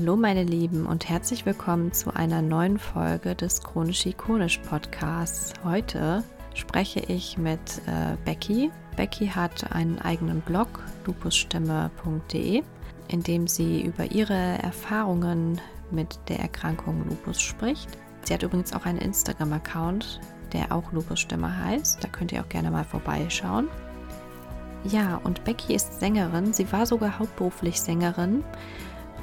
Hallo meine Lieben und herzlich willkommen zu einer neuen Folge des Chronisch Ikonisch Podcasts. Heute spreche ich mit äh, Becky. Becky hat einen eigenen Blog lupusstimme.de, in dem sie über ihre Erfahrungen mit der Erkrankung Lupus spricht. Sie hat übrigens auch einen Instagram-Account, der auch Lupusstimme heißt. Da könnt ihr auch gerne mal vorbeischauen. Ja, und Becky ist Sängerin. Sie war sogar hauptberuflich Sängerin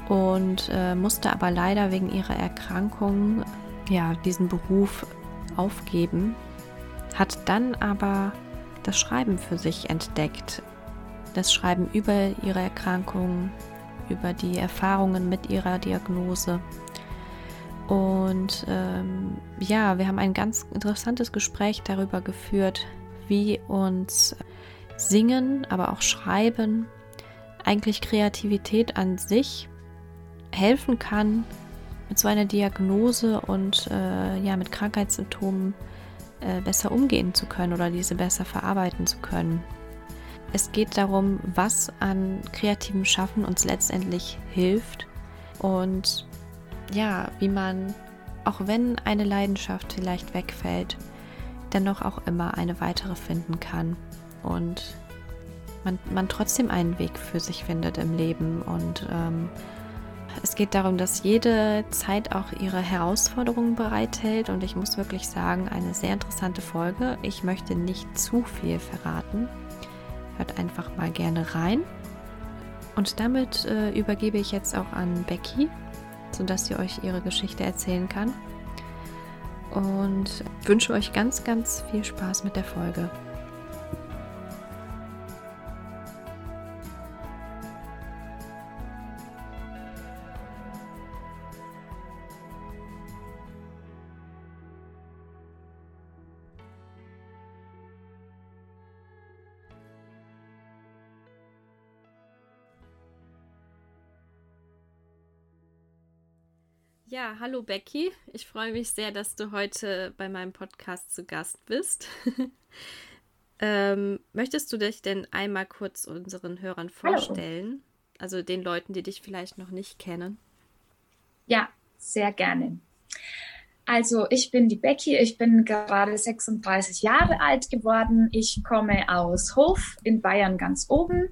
und äh, musste aber leider wegen ihrer Erkrankung ja diesen Beruf aufgeben, hat dann aber das Schreiben für sich entdeckt. Das Schreiben über ihre Erkrankung, über die Erfahrungen mit ihrer Diagnose. Und ähm, ja, wir haben ein ganz interessantes Gespräch darüber geführt, wie uns Singen, aber auch Schreiben, eigentlich Kreativität an sich helfen kann, mit so einer Diagnose und äh, ja, mit Krankheitssymptomen äh, besser umgehen zu können oder diese besser verarbeiten zu können. Es geht darum, was an kreativem Schaffen uns letztendlich hilft und ja, wie man, auch wenn eine Leidenschaft vielleicht wegfällt, dennoch auch immer eine weitere finden kann und man, man trotzdem einen Weg für sich findet im Leben und ähm, es geht darum, dass jede Zeit auch ihre Herausforderungen bereithält und ich muss wirklich sagen, eine sehr interessante Folge. Ich möchte nicht zu viel verraten. Hört einfach mal gerne rein. Und damit äh, übergebe ich jetzt auch an Becky, sodass sie euch ihre Geschichte erzählen kann. Und wünsche euch ganz, ganz viel Spaß mit der Folge. Ja, hallo Becky. Ich freue mich sehr, dass du heute bei meinem Podcast zu Gast bist. ähm, möchtest du dich denn einmal kurz unseren Hörern vorstellen? Hallo. Also den Leuten, die dich vielleicht noch nicht kennen. Ja, sehr gerne. Also ich bin die Becky, ich bin gerade 36 Jahre alt geworden. Ich komme aus Hof in Bayern ganz oben.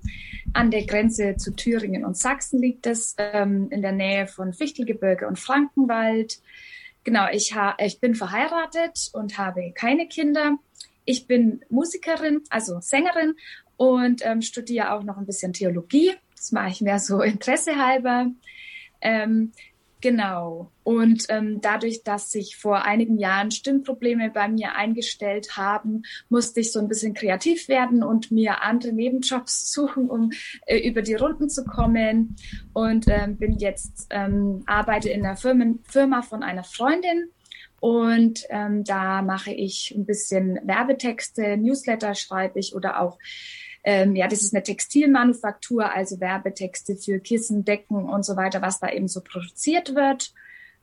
An der Grenze zu Thüringen und Sachsen liegt es, ähm, in der Nähe von Fichtelgebirge und Frankenwald. Genau, ich, ich bin verheiratet und habe keine Kinder. Ich bin Musikerin, also Sängerin und ähm, studiere auch noch ein bisschen Theologie. Das mache ich mehr so Interesse halber. Ähm, Genau. Und ähm, dadurch, dass sich vor einigen Jahren Stimmprobleme bei mir eingestellt haben, musste ich so ein bisschen kreativ werden und mir andere Nebenjobs suchen, um äh, über die Runden zu kommen. Und ähm, bin jetzt, ähm, arbeite in der Firmen, Firma von einer Freundin. Und ähm, da mache ich ein bisschen Werbetexte, Newsletter schreibe ich oder auch ähm, ja, das ist eine Textilmanufaktur, also Werbetexte für Kissen, Decken und so weiter, was da eben so produziert wird.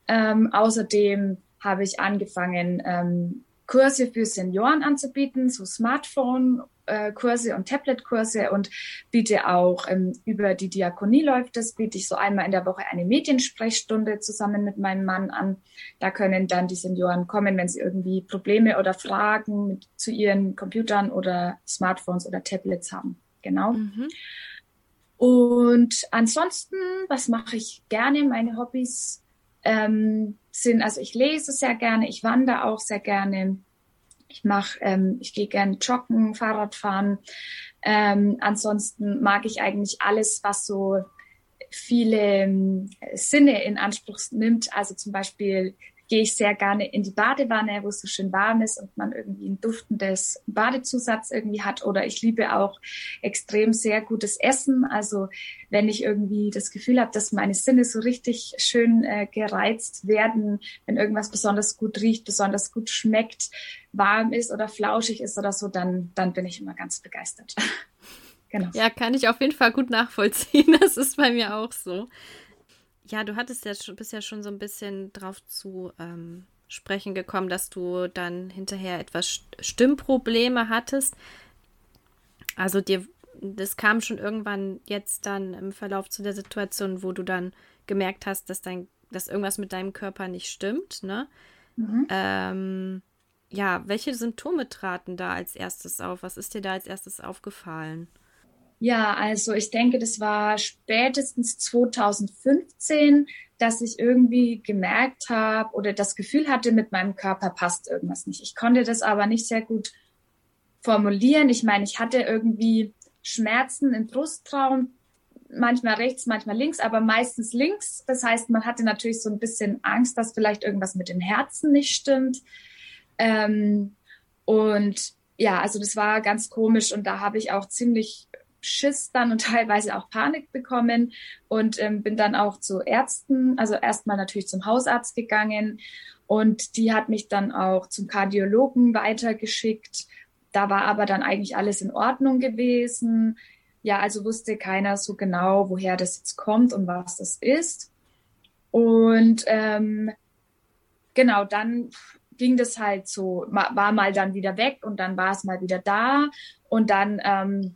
Ähm, außerdem habe ich angefangen, ähm, Kurse für Senioren anzubieten, so Smartphone-Kurse äh, und Tablet-Kurse und biete auch ähm, über die Diakonie läuft das, biete ich so einmal in der Woche eine Mediensprechstunde zusammen mit meinem Mann an. Da können dann die Senioren kommen, wenn sie irgendwie Probleme oder Fragen mit, zu ihren Computern oder Smartphones oder Tablets haben. Genau. Mhm. Und ansonsten, was mache ich gerne? Meine Hobbys ähm, sind, also ich lese sehr gerne, ich wandere auch sehr gerne. Ich mache, ähm, ich gehe gerne joggen, Fahrrad fahren. Ähm, ansonsten mag ich eigentlich alles, was so viele ähm, Sinne in Anspruch nimmt. Also zum Beispiel gehe ich sehr gerne in die Badewanne, wo es so schön warm ist und man irgendwie ein duftendes Badezusatz irgendwie hat. Oder ich liebe auch extrem sehr gutes Essen. Also wenn ich irgendwie das Gefühl habe, dass meine Sinne so richtig schön äh, gereizt werden, wenn irgendwas besonders gut riecht, besonders gut schmeckt, warm ist oder flauschig ist oder so, dann, dann bin ich immer ganz begeistert. genau. Ja, kann ich auf jeden Fall gut nachvollziehen. Das ist bei mir auch so. Ja, du hattest ja schon, bist ja schon so ein bisschen drauf zu ähm, sprechen gekommen, dass du dann hinterher etwas Stimmprobleme hattest. Also dir, das kam schon irgendwann jetzt dann im Verlauf zu der Situation, wo du dann gemerkt hast, dass dein, dass irgendwas mit deinem Körper nicht stimmt, ne? Mhm. Ähm, ja, welche Symptome traten da als erstes auf? Was ist dir da als erstes aufgefallen? Ja, also ich denke, das war spätestens 2015, dass ich irgendwie gemerkt habe oder das Gefühl hatte, mit meinem Körper passt irgendwas nicht. Ich konnte das aber nicht sehr gut formulieren. Ich meine, ich hatte irgendwie Schmerzen im Brustraum, manchmal rechts, manchmal links, aber meistens links. Das heißt, man hatte natürlich so ein bisschen Angst, dass vielleicht irgendwas mit dem Herzen nicht stimmt. Ähm, und ja, also das war ganz komisch und da habe ich auch ziemlich Schiss dann und teilweise auch Panik bekommen und ähm, bin dann auch zu Ärzten, also erstmal natürlich zum Hausarzt gegangen und die hat mich dann auch zum Kardiologen weitergeschickt. Da war aber dann eigentlich alles in Ordnung gewesen. Ja, also wusste keiner so genau, woher das jetzt kommt und was das ist. Und ähm, genau, dann ging das halt so, war mal dann wieder weg und dann war es mal wieder da und dann, ähm,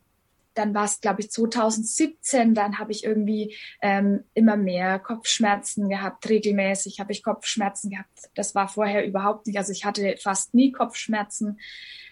dann war es, glaube ich, 2017, dann habe ich irgendwie ähm, immer mehr Kopfschmerzen gehabt, regelmäßig habe ich Kopfschmerzen gehabt. Das war vorher überhaupt nicht, also ich hatte fast nie Kopfschmerzen.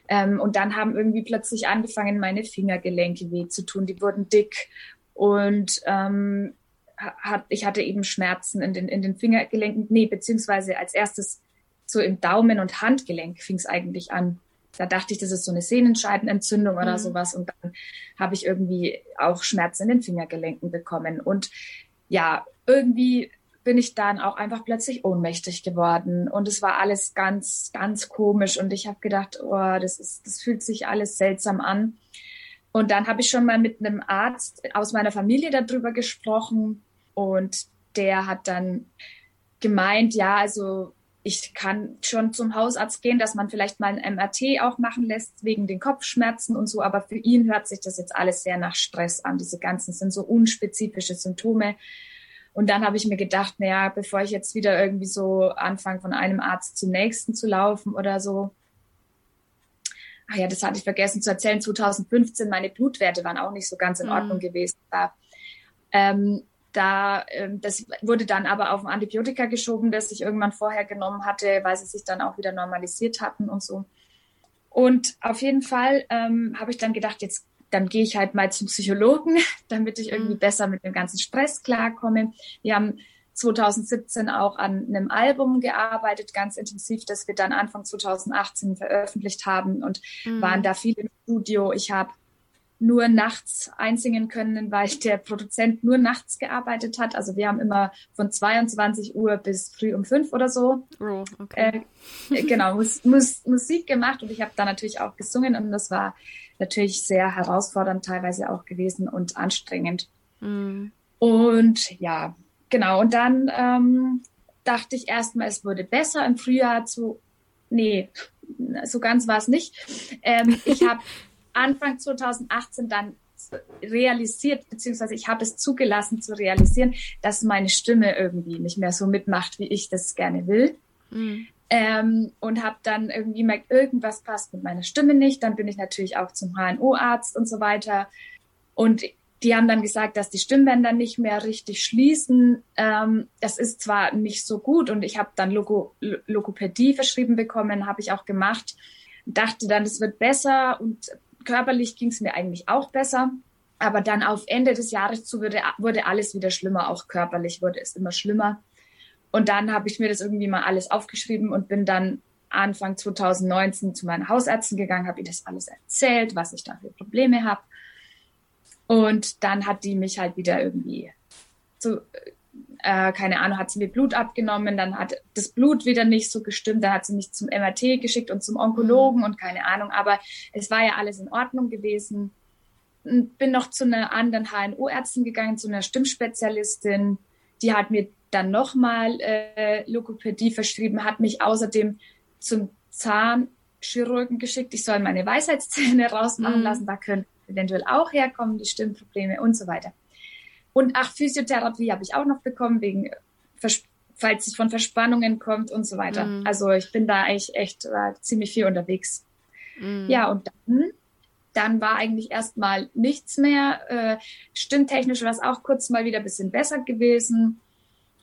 Ähm, und dann haben irgendwie plötzlich angefangen, meine Fingergelenke weh zu tun. Die wurden dick und ähm, hat, ich hatte eben Schmerzen in den, in den Fingergelenken. Nee, beziehungsweise als erstes so im Daumen- und Handgelenk fing es eigentlich an. Da dachte ich, das ist so eine Sehnenscheidenentzündung oder mhm. sowas. Und dann habe ich irgendwie auch Schmerzen in den Fingergelenken bekommen. Und ja, irgendwie bin ich dann auch einfach plötzlich ohnmächtig geworden. Und es war alles ganz, ganz komisch. Und ich habe gedacht, oh, das ist, das fühlt sich alles seltsam an. Und dann habe ich schon mal mit einem Arzt aus meiner Familie darüber gesprochen. Und der hat dann gemeint, ja, also ich kann schon zum Hausarzt gehen, dass man vielleicht mal ein MRT auch machen lässt wegen den Kopfschmerzen und so. Aber für ihn hört sich das jetzt alles sehr nach Stress an. Diese ganzen sind so unspezifische Symptome. Und dann habe ich mir gedacht, naja, bevor ich jetzt wieder irgendwie so anfange, von einem Arzt zum nächsten zu laufen oder so. Ach ja, das hatte ich vergessen zu erzählen. 2015, meine Blutwerte waren auch nicht so ganz in mhm. Ordnung mhm. gewesen. Da, ähm, da, ähm, das wurde dann aber auf ein Antibiotika geschoben, das ich irgendwann vorher genommen hatte, weil sie sich dann auch wieder normalisiert hatten und so. Und auf jeden Fall ähm, habe ich dann gedacht, jetzt dann gehe ich halt mal zum Psychologen, damit ich irgendwie mhm. besser mit dem ganzen Stress klarkomme. Wir haben 2017 auch an einem Album gearbeitet, ganz intensiv, das wir dann Anfang 2018 veröffentlicht haben und mhm. waren da viel im Studio. Ich habe nur nachts einsingen können, weil der Produzent nur nachts gearbeitet hat. Also wir haben immer von 22 Uhr bis früh um fünf oder so oh, okay. äh, genau Mus Mus Musik gemacht und ich habe da natürlich auch gesungen und das war natürlich sehr herausfordernd teilweise auch gewesen und anstrengend. Mm. Und ja, genau. Und dann ähm, dachte ich erstmal, es wurde besser im Frühjahr zu, nee, so ganz war es nicht. Ähm, ich habe Anfang 2018 dann realisiert, beziehungsweise ich habe es zugelassen zu realisieren, dass meine Stimme irgendwie nicht mehr so mitmacht, wie ich das gerne will. Mhm. Ähm, und habe dann irgendwie gemerkt, irgendwas passt mit meiner Stimme nicht. Dann bin ich natürlich auch zum HNO-Arzt und so weiter. Und die haben dann gesagt, dass die Stimmbänder nicht mehr richtig schließen. Ähm, das ist zwar nicht so gut und ich habe dann Logo Logopädie verschrieben bekommen, habe ich auch gemacht. Dachte dann, es wird besser und körperlich ging es mir eigentlich auch besser. Aber dann auf Ende des Jahres zu wurde, wurde alles wieder schlimmer, auch körperlich wurde es immer schlimmer. Und dann habe ich mir das irgendwie mal alles aufgeschrieben und bin dann Anfang 2019 zu meinen Hausärzten gegangen, habe ihr das alles erzählt, was ich da für Probleme habe. Und dann hat die mich halt wieder irgendwie so, äh, keine Ahnung, hat sie mir Blut abgenommen, dann hat das Blut wieder nicht so gestimmt, dann hat sie mich zum MRT geschickt und zum Onkologen und keine Ahnung, aber es war ja alles in Ordnung gewesen. Bin noch zu einer anderen HNO-Ärztin gegangen, zu einer Stimmspezialistin, die hat mir dann nochmal äh, Logopädie verschrieben, hat mich außerdem zum Zahnchirurgen geschickt. Ich soll meine Weisheitszähne rausmachen mhm. lassen. Da können eventuell auch herkommen, die Stimmprobleme und so weiter. Und ach, Physiotherapie habe ich auch noch bekommen, wegen, falls es von Verspannungen kommt und so weiter. Mhm. Also ich bin da eigentlich echt äh, ziemlich viel unterwegs. Mhm. Ja, und dann, dann war eigentlich erstmal nichts mehr. Äh, stimmtechnisch war es auch kurz mal wieder ein bisschen besser gewesen.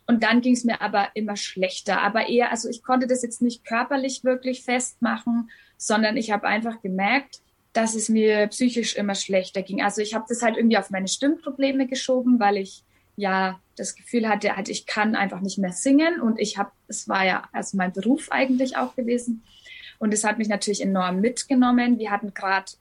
Und dann ging es mir aber immer schlechter. Aber eher, also ich konnte das jetzt nicht körperlich wirklich festmachen, sondern ich habe einfach gemerkt, dass es mir psychisch immer schlechter ging. Also ich habe das halt irgendwie auf meine Stimmprobleme geschoben, weil ich ja das Gefühl hatte, halt ich kann einfach nicht mehr singen und ich habe, es war ja also mein Beruf eigentlich auch gewesen und es hat mich natürlich enorm mitgenommen. Wir hatten gerade,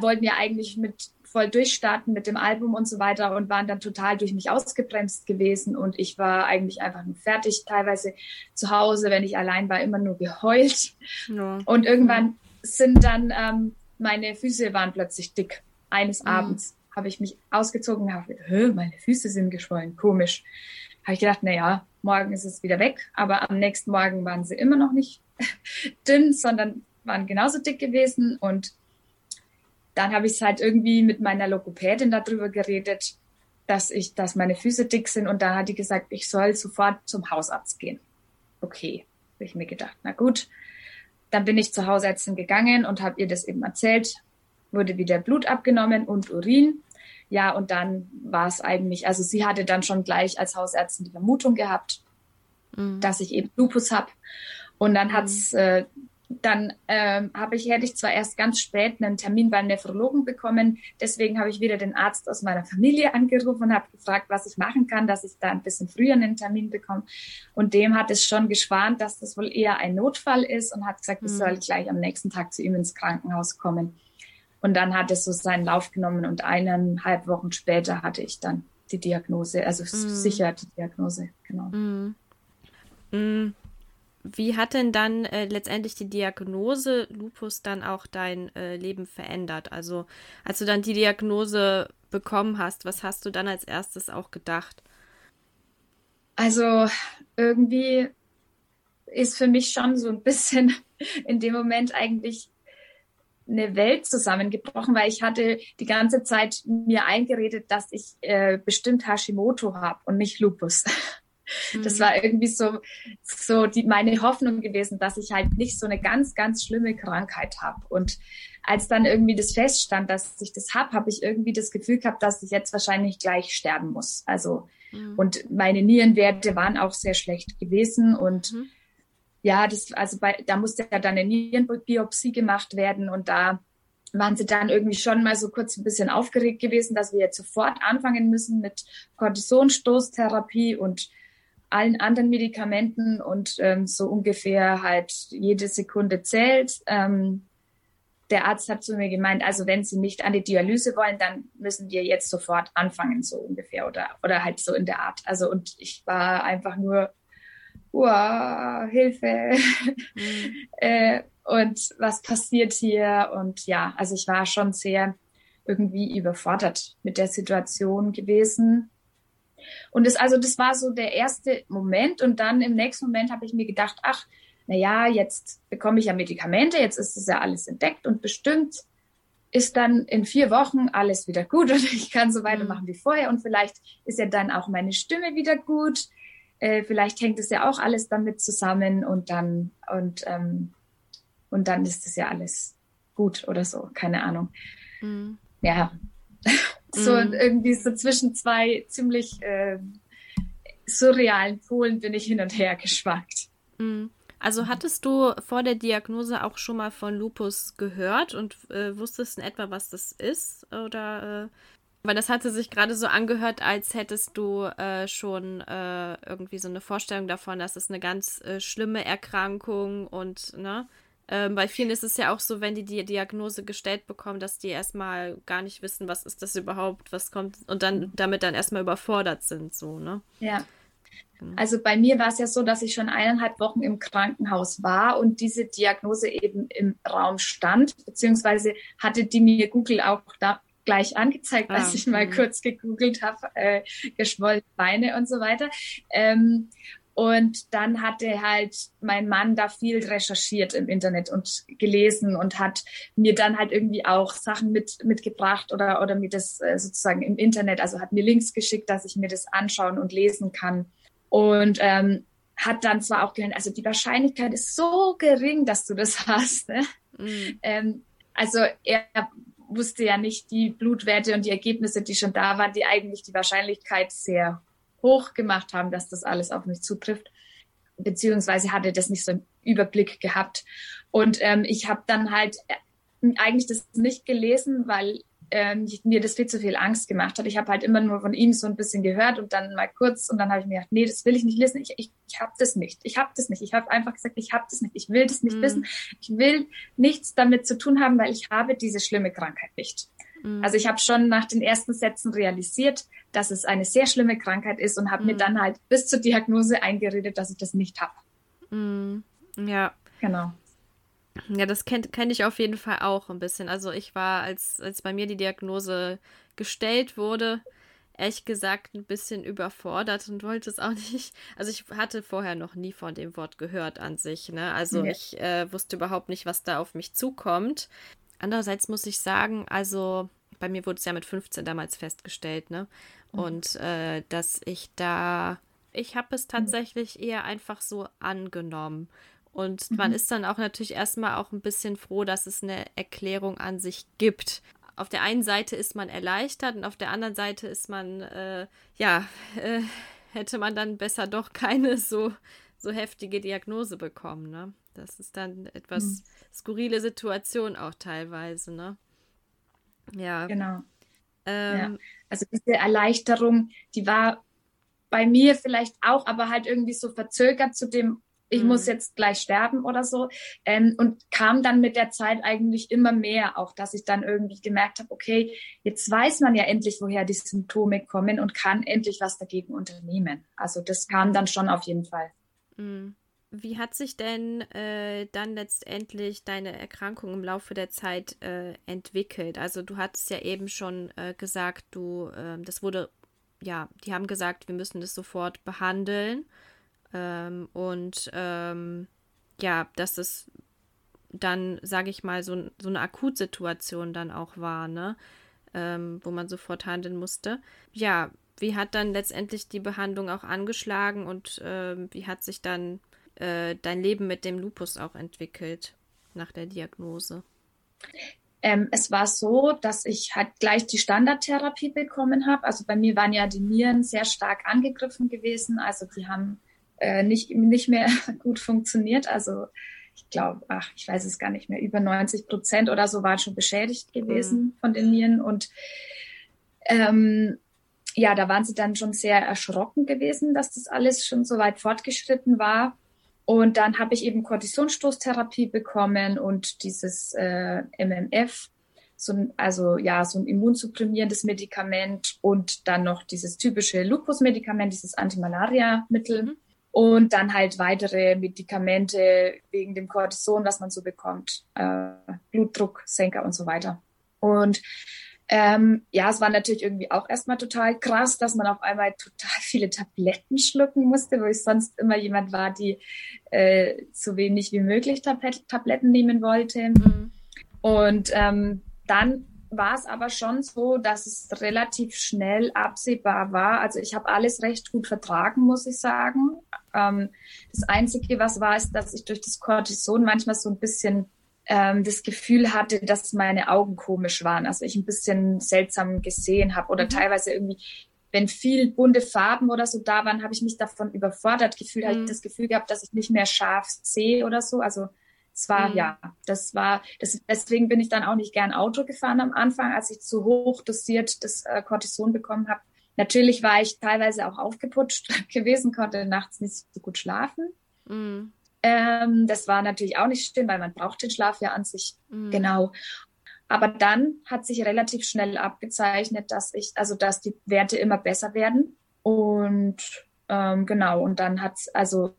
wollten ja eigentlich mit voll durchstarten mit dem Album und so weiter und waren dann total durch mich ausgebremst gewesen und ich war eigentlich einfach nur fertig, teilweise zu Hause, wenn ich allein war, immer nur geheult ja. und irgendwann sind dann ähm, meine Füße waren plötzlich dick eines mhm. Abends habe ich mich ausgezogen und habe gedacht, meine Füße sind geschwollen, komisch. Habe ich gedacht, na ja, morgen ist es wieder weg, aber am nächsten Morgen waren sie immer noch nicht dünn, sondern waren genauso dick gewesen und dann habe ich es halt irgendwie mit meiner Logopädin darüber geredet, dass ich, dass meine Füße dick sind und dann hat die gesagt, ich soll sofort zum Hausarzt gehen. Okay, habe ich mir gedacht, na gut. Dann bin ich zur Hausärztin gegangen und habe ihr das eben erzählt, wurde wieder Blut abgenommen und Urin. Ja, und dann war es eigentlich, also sie hatte dann schon gleich als Hausärztin die Vermutung gehabt, mhm. dass ich eben Lupus habe. Und dann hat's, mhm. äh, dann ähm, habe ich, hätte ich zwar erst ganz spät einen Termin beim Nephrologen bekommen, deswegen habe ich wieder den Arzt aus meiner Familie angerufen und habe gefragt, was ich machen kann, dass ich da ein bisschen früher einen Termin bekomme. Und dem hat es schon geschwant, dass das wohl eher ein Notfall ist und hat gesagt, ich mhm. soll gleich am nächsten Tag zu ihm ins Krankenhaus kommen. Und dann hat es so seinen Lauf genommen und eineinhalb Wochen später hatte ich dann die Diagnose, also mm. sicher die Diagnose, genau. Mm. Wie hat denn dann äh, letztendlich die Diagnose Lupus dann auch dein äh, Leben verändert? Also als du dann die Diagnose bekommen hast, was hast du dann als erstes auch gedacht? Also irgendwie ist für mich schon so ein bisschen in dem Moment eigentlich eine Welt zusammengebrochen, weil ich hatte die ganze Zeit mir eingeredet, dass ich äh, bestimmt Hashimoto habe und nicht Lupus. Das mhm. war irgendwie so, so die, meine Hoffnung gewesen, dass ich halt nicht so eine ganz, ganz schlimme Krankheit habe. Und als dann irgendwie das feststand, dass ich das habe, habe ich irgendwie das Gefühl gehabt, dass ich jetzt wahrscheinlich gleich sterben muss. Also, mhm. und meine Nierenwerte waren auch sehr schlecht gewesen und mhm ja, das, also bei, da musste ja dann eine Nierenbiopsie gemacht werden und da waren sie dann irgendwie schon mal so kurz ein bisschen aufgeregt gewesen, dass wir jetzt sofort anfangen müssen mit Kortisonstoßtherapie und allen anderen Medikamenten und ähm, so ungefähr halt jede Sekunde zählt. Ähm, der Arzt hat zu mir gemeint, also wenn Sie nicht an die Dialyse wollen, dann müssen wir jetzt sofort anfangen, so ungefähr oder, oder halt so in der Art. Also und ich war einfach nur wow, Hilfe. Mhm. äh, und was passiert hier? Und ja, also ich war schon sehr irgendwie überfordert mit der Situation gewesen. Und das, also das war so der erste Moment. Und dann im nächsten Moment habe ich mir gedacht, ach, na ja, jetzt bekomme ich ja Medikamente, jetzt ist es ja alles entdeckt und bestimmt ist dann in vier Wochen alles wieder gut und ich kann so weitermachen wie vorher und vielleicht ist ja dann auch meine Stimme wieder gut äh, vielleicht hängt es ja auch alles damit zusammen und dann und ähm, und dann ist es ja alles gut oder so, keine Ahnung. Mhm. Ja, so mhm. irgendwie so zwischen zwei ziemlich äh, surrealen Polen bin ich hin und her geschwankt. Mhm. Also hattest du vor der Diagnose auch schon mal von Lupus gehört und äh, wusstest in etwa, was das ist? Oder äh, weil das hatte sich gerade so angehört, als hättest du äh, schon äh, irgendwie so eine Vorstellung davon, dass es eine ganz äh, schlimme Erkrankung und, ne? Ähm, bei vielen ist es ja auch so, wenn die die Diagnose gestellt bekommen, dass die erstmal gar nicht wissen, was ist das überhaupt, was kommt und dann damit dann erstmal überfordert sind, so, ne? Ja. Genau. Also bei mir war es ja so, dass ich schon eineinhalb Wochen im Krankenhaus war und diese Diagnose eben im Raum stand, beziehungsweise hatte die mir Google auch da gleich angezeigt, als ah, ich mal kurz gegoogelt habe, äh, geschwollene Beine und so weiter. Ähm, und dann hatte halt mein Mann da viel recherchiert im Internet und gelesen und hat mir dann halt irgendwie auch Sachen mit, mitgebracht oder, oder mir das äh, sozusagen im Internet, also hat mir Links geschickt, dass ich mir das anschauen und lesen kann. Und ähm, hat dann zwar auch gelernt, also die Wahrscheinlichkeit ist so gering, dass du das hast. Ne? Mhm. Ähm, also er wusste ja nicht die Blutwerte und die Ergebnisse, die schon da waren, die eigentlich die Wahrscheinlichkeit sehr hoch gemacht haben, dass das alles auf mich zutrifft. Beziehungsweise hatte das nicht so einen Überblick gehabt. Und ähm, ich habe dann halt äh, eigentlich das nicht gelesen, weil ähm, mir das viel zu viel Angst gemacht hat. Ich habe halt immer nur von ihm so ein bisschen gehört und dann mal kurz und dann habe ich mir gedacht, nee, das will ich nicht lesen. Ich, ich, ich habe das nicht. Ich habe das nicht. Ich habe einfach gesagt, ich habe das nicht. Ich will das nicht mhm. wissen. Ich will nichts damit zu tun haben, weil ich habe diese schlimme Krankheit nicht. Mhm. Also ich habe schon nach den ersten Sätzen realisiert, dass es eine sehr schlimme Krankheit ist und habe mhm. mir dann halt bis zur Diagnose eingeredet, dass ich das nicht habe. Mhm. Ja. Genau. Ja, das kenne kenn ich auf jeden Fall auch ein bisschen. Also ich war, als, als bei mir die Diagnose gestellt wurde, ehrlich gesagt ein bisschen überfordert und wollte es auch nicht. Also ich hatte vorher noch nie von dem Wort gehört an sich. Ne? Also ja. ich äh, wusste überhaupt nicht, was da auf mich zukommt. Andererseits muss ich sagen, also bei mir wurde es ja mit 15 damals festgestellt, ne? Mhm. Und äh, dass ich da, ich habe es tatsächlich eher einfach so angenommen. Und mhm. man ist dann auch natürlich erstmal auch ein bisschen froh, dass es eine Erklärung an sich gibt. Auf der einen Seite ist man erleichtert und auf der anderen Seite ist man, äh, ja, äh, hätte man dann besser doch keine so, so heftige Diagnose bekommen, ne? Das ist dann etwas mhm. skurrile Situation auch teilweise, ne? Ja. Genau. Ähm, ja. Also diese Erleichterung, die war bei mir vielleicht auch, aber halt irgendwie so verzögert zu dem ich mhm. muss jetzt gleich sterben oder so. Ähm, und kam dann mit der Zeit eigentlich immer mehr, auch dass ich dann irgendwie gemerkt habe, okay, jetzt weiß man ja endlich, woher die Symptome kommen und kann endlich was dagegen unternehmen. Also das kam dann schon auf jeden Fall. Mhm. Wie hat sich denn äh, dann letztendlich deine Erkrankung im Laufe der Zeit äh, entwickelt? Also du hattest ja eben schon äh, gesagt, du, ähm, das wurde, ja, die haben gesagt, wir müssen das sofort behandeln. Ähm, und ähm, ja, dass es dann, sage ich mal, so, so eine Akutsituation dann auch war, ne? Ähm, wo man sofort handeln musste. Ja, wie hat dann letztendlich die Behandlung auch angeschlagen und äh, wie hat sich dann äh, dein Leben mit dem Lupus auch entwickelt nach der Diagnose? Ähm, es war so, dass ich halt gleich die Standardtherapie bekommen habe. Also bei mir waren ja die Nieren sehr stark angegriffen gewesen. Also die haben äh, nicht, nicht mehr gut funktioniert. Also ich glaube, ach, ich weiß es gar nicht mehr, über 90 Prozent oder so waren schon beschädigt gewesen mhm. von den Nieren. Und ähm, ja, da waren sie dann schon sehr erschrocken gewesen, dass das alles schon so weit fortgeschritten war. Und dann habe ich eben Kortisonstoßtherapie bekommen und dieses äh, MMF, so ein, also ja, so ein immunsupprimierendes Medikament und dann noch dieses typische Lupus-Medikament, dieses Antimalaria-Mittel. Mhm und dann halt weitere Medikamente wegen dem Cortison, was man so bekommt, äh, Blutdrucksenker und so weiter. Und ähm, ja, es war natürlich irgendwie auch erstmal total krass, dass man auf einmal total viele Tabletten schlucken musste, wo ich sonst immer jemand war, die äh, so wenig wie möglich Tab Tabletten nehmen wollte. Mhm. Und ähm, dann war es aber schon so, dass es relativ schnell absehbar war. Also ich habe alles recht gut vertragen, muss ich sagen. Ähm, das Einzige, was war, ist, dass ich durch das Cortison manchmal so ein bisschen ähm, das Gefühl hatte, dass meine Augen komisch waren. Also ich ein bisschen seltsam gesehen habe oder mhm. teilweise irgendwie, wenn viel bunte Farben oder so da waren, habe ich mich davon überfordert gefühlt, mhm. habe ich das Gefühl gehabt, dass ich nicht mehr scharf sehe oder so. Also es war, mhm. ja, das war, das, deswegen bin ich dann auch nicht gern Auto gefahren am Anfang, als ich zu hoch dosiert das äh, Cortison bekommen habe. Natürlich war ich teilweise auch aufgeputscht gewesen, konnte nachts nicht so gut schlafen. Mhm. Ähm, das war natürlich auch nicht schlimm, weil man braucht den Schlaf ja an sich. Mhm. Genau. Aber dann hat sich relativ schnell abgezeichnet, dass ich, also dass die Werte immer besser werden. Und ähm, genau, und dann hat's, also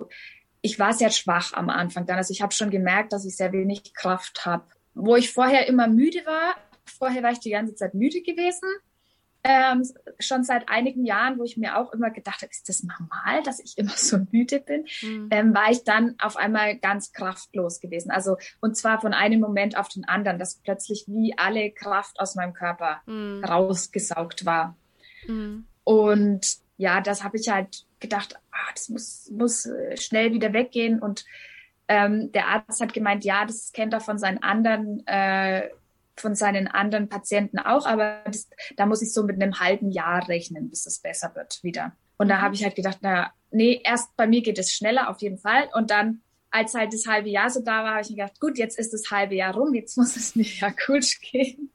ich war sehr schwach am Anfang dann. Also ich habe schon gemerkt, dass ich sehr wenig Kraft habe. Wo ich vorher immer müde war, vorher war ich die ganze Zeit müde gewesen. Ähm, schon seit einigen Jahren, wo ich mir auch immer gedacht habe, ist das normal, dass ich immer so müde bin, mhm. ähm, war ich dann auf einmal ganz kraftlos gewesen. Also und zwar von einem Moment auf den anderen, dass plötzlich wie alle Kraft aus meinem Körper mhm. rausgesaugt war. Mhm. Und ja, das habe ich halt gedacht, ah, das muss, muss äh, schnell wieder weggehen. Und ähm, der Arzt hat gemeint, ja, das kennt er von seinen anderen, äh, von seinen anderen Patienten auch, aber das, da muss ich so mit einem halben Jahr rechnen, bis es besser wird wieder. Und da mhm. habe ich halt gedacht, naja, nee, erst bei mir geht es schneller auf jeden Fall. Und dann, als halt das halbe Jahr so da war, habe ich mir gedacht, gut, jetzt ist das halbe Jahr rum, jetzt muss es mir ja gut gehen.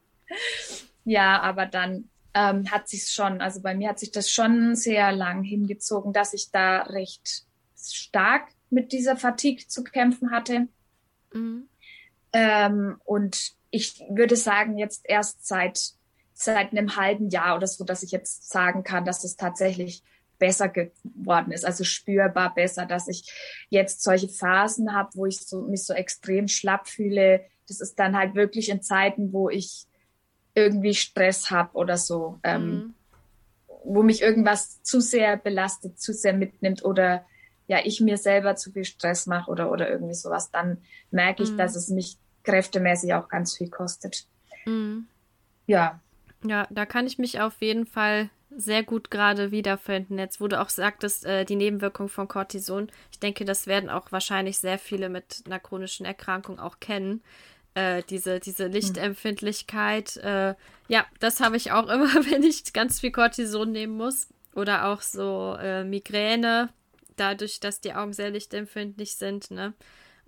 ja, aber dann ähm, hat sich schon, also bei mir hat sich das schon sehr lang hingezogen, dass ich da recht stark mit dieser Fatigue zu kämpfen hatte. Mhm. Ähm, und ich würde sagen, jetzt erst seit, seit einem halben Jahr oder so, dass ich jetzt sagen kann, dass es tatsächlich besser geworden ist, also spürbar besser, dass ich jetzt solche Phasen habe, wo ich so, mich so extrem schlapp fühle. Das ist dann halt wirklich in Zeiten, wo ich irgendwie Stress habe oder so, ähm, mhm. wo mich irgendwas zu sehr belastet, zu sehr mitnimmt oder ja, ich mir selber zu viel Stress mache oder, oder irgendwie sowas, dann merke ich, mhm. dass es mich kräftemäßig auch ganz viel kostet. Mhm. Ja. Ja, da kann ich mich auf jeden Fall sehr gut gerade wiederfinden. Jetzt, wo du auch sagtest, äh, die Nebenwirkung von Cortison. Ich denke, das werden auch wahrscheinlich sehr viele mit einer chronischen Erkrankung auch kennen. Äh, diese, diese hm. Lichtempfindlichkeit. Äh, ja, das habe ich auch immer, wenn ich ganz viel Cortison nehmen muss. Oder auch so äh, Migräne, dadurch, dass die Augen sehr lichtempfindlich sind, ne?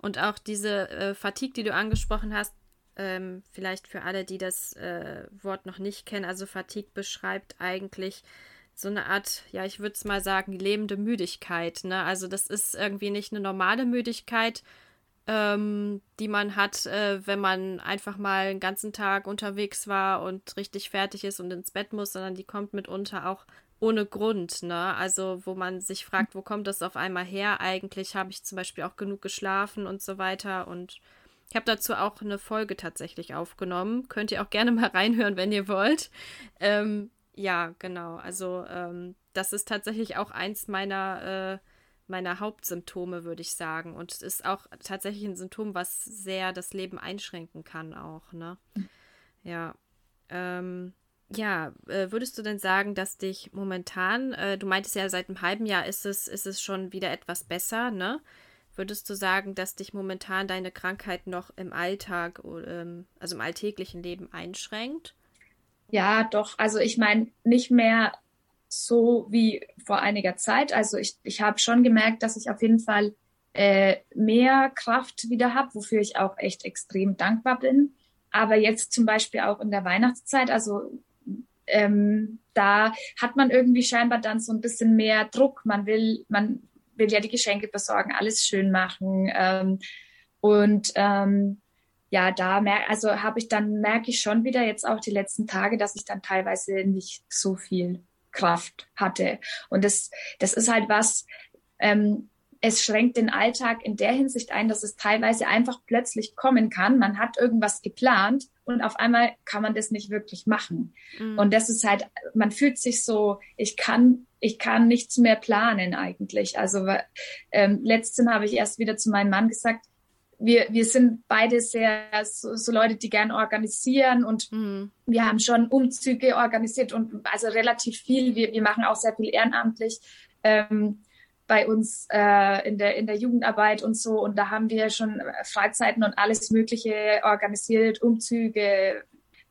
Und auch diese äh, Fatigue, die du angesprochen hast, ähm, vielleicht für alle, die das äh, Wort noch nicht kennen, also Fatigue beschreibt eigentlich so eine Art, ja, ich würde es mal sagen, lebende Müdigkeit. Ne? Also das ist irgendwie nicht eine normale Müdigkeit, ähm, die man hat, äh, wenn man einfach mal einen ganzen Tag unterwegs war und richtig fertig ist und ins Bett muss, sondern die kommt mitunter auch ohne Grund, ne? Also, wo man sich fragt, wo kommt das auf einmal her? Eigentlich habe ich zum Beispiel auch genug geschlafen und so weiter. Und ich habe dazu auch eine Folge tatsächlich aufgenommen. Könnt ihr auch gerne mal reinhören, wenn ihr wollt. Ähm, ja, genau. Also, ähm, das ist tatsächlich auch eins meiner, äh, meiner Hauptsymptome, würde ich sagen. Und es ist auch tatsächlich ein Symptom, was sehr das Leben einschränken kann, auch, ne? Ja. Ähm, ja, äh, würdest du denn sagen, dass dich momentan, äh, du meintest ja, seit einem halben Jahr ist es, ist es schon wieder etwas besser, ne? Würdest du sagen, dass dich momentan deine Krankheit noch im Alltag, ähm, also im alltäglichen Leben einschränkt? Ja, doch. Also ich meine, nicht mehr so wie vor einiger Zeit. Also ich, ich habe schon gemerkt, dass ich auf jeden Fall äh, mehr Kraft wieder habe, wofür ich auch echt extrem dankbar bin. Aber jetzt zum Beispiel auch in der Weihnachtszeit, also ähm, da hat man irgendwie scheinbar dann so ein bisschen mehr Druck. Man will, man will ja die Geschenke besorgen, alles schön machen. Ähm, und ähm, ja, da merke, also habe ich dann merke ich schon wieder jetzt auch die letzten Tage, dass ich dann teilweise nicht so viel Kraft hatte. Und das, das ist halt was, ähm, es schränkt den Alltag in der Hinsicht ein, dass es teilweise einfach plötzlich kommen kann. Man hat irgendwas geplant und auf einmal kann man das nicht wirklich machen. Mhm. Und das ist halt, man fühlt sich so, ich kann, ich kann nichts mehr planen eigentlich. Also ähm, letztens habe ich erst wieder zu meinem Mann gesagt, wir, wir sind beide sehr so, so Leute, die gern organisieren und mhm. wir haben schon Umzüge organisiert und also relativ viel. Wir, wir machen auch sehr viel ehrenamtlich. Ähm, bei uns äh, in, der, in der Jugendarbeit und so. Und da haben wir schon Freizeiten und alles Mögliche organisiert, Umzüge,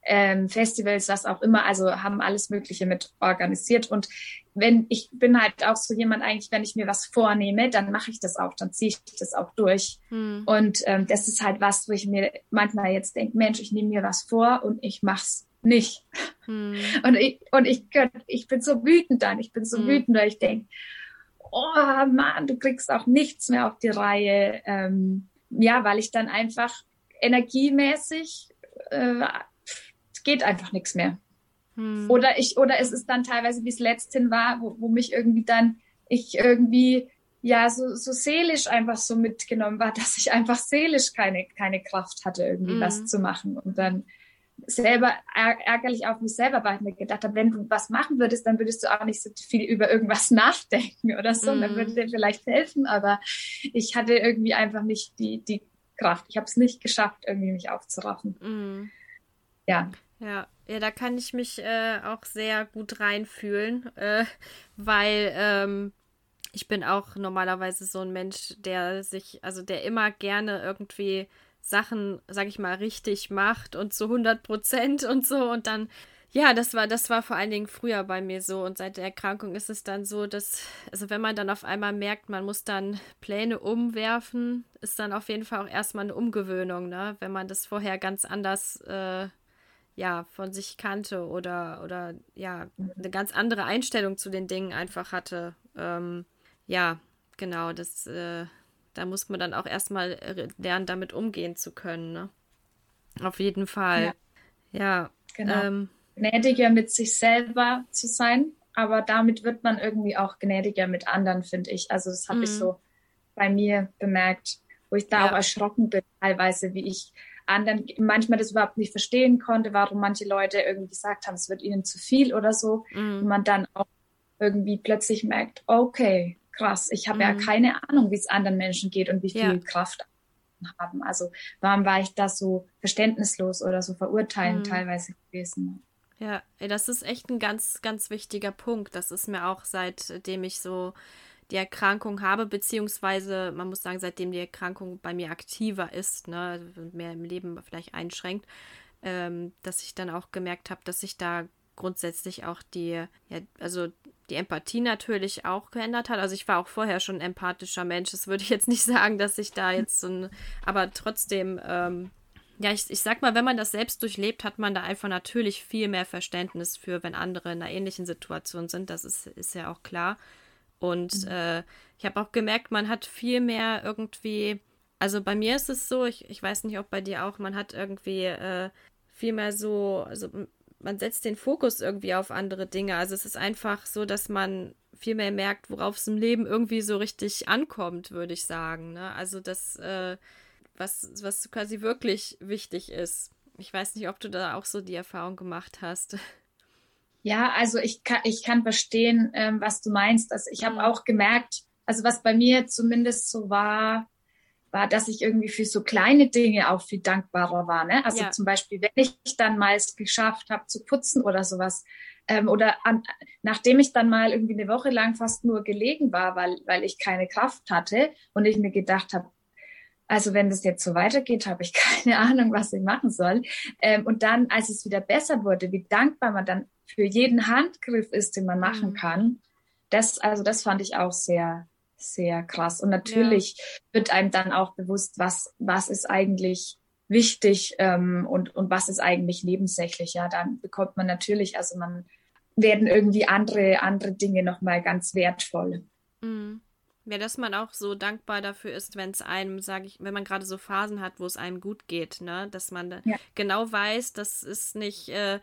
ähm, Festivals, was auch immer. Also haben alles Mögliche mit organisiert. Und wenn ich bin halt auch so jemand eigentlich, wenn ich mir was vornehme, dann mache ich das auch, dann ziehe ich das auch durch. Hm. Und ähm, das ist halt was, wo ich mir manchmal jetzt denke, Mensch, ich nehme mir was vor und ich mach's nicht. Hm. Und ich und ich, ich bin so wütend dann, ich bin so hm. wütend, weil ich denke, oh Mann, du kriegst auch nichts mehr auf die Reihe. Ähm, ja, weil ich dann einfach energiemäßig äh, geht einfach nichts mehr. Hm. Oder ich, oder es ist dann teilweise, wie es letzthin war, wo, wo mich irgendwie dann ich irgendwie ja so, so seelisch einfach so mitgenommen war, dass ich einfach seelisch keine, keine Kraft hatte, irgendwie hm. was zu machen. Und dann selber ärgerlich auf mich selber, weil ich mir gedacht habe, wenn du was machen würdest, dann würdest du auch nicht so viel über irgendwas nachdenken oder so. Mm. Dann würde dir vielleicht helfen, aber ich hatte irgendwie einfach nicht die, die Kraft. Ich habe es nicht geschafft, irgendwie mich aufzuraffen. Mm. Ja. Ja, ja, da kann ich mich äh, auch sehr gut reinfühlen, äh, weil ähm, ich bin auch normalerweise so ein Mensch, der sich, also der immer gerne irgendwie Sachen, sag ich mal, richtig macht und zu 100 Prozent und so und dann Ja, das war, das war vor allen Dingen früher bei mir so. Und seit der Erkrankung ist es dann so, dass, also wenn man dann auf einmal merkt, man muss dann Pläne umwerfen, ist dann auf jeden Fall auch erstmal eine Umgewöhnung, ne? Wenn man das vorher ganz anders äh, ja, von sich kannte oder, oder ja, eine ganz andere Einstellung zu den Dingen einfach hatte. Ähm, ja, genau, das, äh, da muss man dann auch erstmal lernen, damit umgehen zu können, ne? Auf jeden Fall. Ja. ja genau. Ähm, gnädiger mit sich selber zu sein, aber damit wird man irgendwie auch gnädiger mit anderen, finde ich. Also das habe mhm. ich so bei mir bemerkt, wo ich da ja. auch erschrocken bin, teilweise, wie ich anderen manchmal das überhaupt nicht verstehen konnte, warum manche Leute irgendwie gesagt haben, es wird ihnen zu viel oder so. Mhm. Und man dann auch irgendwie plötzlich merkt, okay, krass, ich habe mhm. ja keine Ahnung, wie es anderen Menschen geht und wie viel ja. Kraft haben. Also warum war ich da so verständnislos oder so verurteilend mhm. teilweise gewesen? Ja, das ist echt ein ganz, ganz wichtiger Punkt. Das ist mir auch seitdem ich so die Erkrankung habe, beziehungsweise man muss sagen, seitdem die Erkrankung bei mir aktiver ist, ne, mehr im Leben vielleicht einschränkt, ähm, dass ich dann auch gemerkt habe, dass sich da grundsätzlich auch die, ja, also die Empathie natürlich auch geändert hat. Also ich war auch vorher schon ein empathischer Mensch. Das würde ich jetzt nicht sagen, dass ich da jetzt so ein, aber trotzdem, ähm, ja, ich, ich sag mal, wenn man das selbst durchlebt, hat man da einfach natürlich viel mehr Verständnis für, wenn andere in einer ähnlichen Situation sind. Das ist, ist ja auch klar. Und mhm. äh, ich habe auch gemerkt, man hat viel mehr irgendwie, also bei mir ist es so, ich, ich weiß nicht, ob bei dir auch, man hat irgendwie äh, viel mehr so, also man setzt den Fokus irgendwie auf andere Dinge. Also es ist einfach so, dass man viel mehr merkt, worauf es im Leben irgendwie so richtig ankommt, würde ich sagen. Ne? Also das, äh, was, was quasi wirklich wichtig ist. Ich weiß nicht, ob du da auch so die Erfahrung gemacht hast. Ja, also ich kann, ich kann verstehen, ähm, was du meinst. Also ich habe mhm. auch gemerkt, also was bei mir zumindest so war, war, dass ich irgendwie für so kleine Dinge auch viel dankbarer war. Ne? Also ja. zum Beispiel, wenn ich dann mal es geschafft habe zu putzen oder sowas, ähm, oder an, nachdem ich dann mal irgendwie eine Woche lang fast nur gelegen war, weil, weil ich keine Kraft hatte und ich mir gedacht habe, also wenn das jetzt so weitergeht, habe ich keine Ahnung, was ich machen soll. Ähm, und dann, als es wieder besser wurde, wie dankbar man dann für jeden Handgriff ist, den man machen mhm. kann. Das, also das fand ich auch sehr, sehr krass. Und natürlich ja. wird einem dann auch bewusst, was, was ist eigentlich wichtig ähm, und, und was ist eigentlich nebensächlich. Ja, dann bekommt man natürlich, also man werden irgendwie andere, andere Dinge nochmal ganz wertvoll. Mhm. Ja, dass man auch so dankbar dafür ist, wenn es einem, sage ich, wenn man gerade so Phasen hat, wo es einem gut geht, ne? Dass man ja. genau weiß, das ist nicht, äh,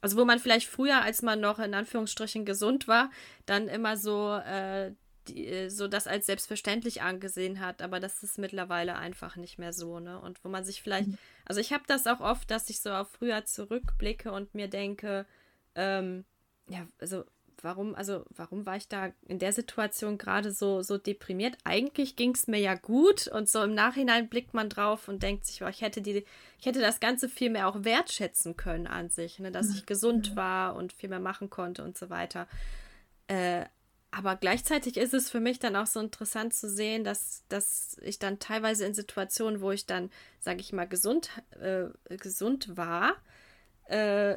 also wo man vielleicht früher, als man noch in Anführungsstrichen gesund war, dann immer so, äh, die, äh, so das als selbstverständlich angesehen hat, aber das ist mittlerweile einfach nicht mehr so, ne? Und wo man sich vielleicht, mhm. also ich habe das auch oft, dass ich so auf früher zurückblicke und mir denke, ähm, ja, also warum, also warum war ich da in der Situation gerade so, so deprimiert? Eigentlich ging es mir ja gut und so im Nachhinein blickt man drauf und denkt sich, ich hätte die, ich hätte das Ganze viel mehr auch wertschätzen können an sich, ne? dass ich gesund war und viel mehr machen konnte und so weiter. Äh, aber gleichzeitig ist es für mich dann auch so interessant zu sehen, dass, dass ich dann teilweise in Situationen, wo ich dann, sage ich mal, gesund, äh, gesund war, äh,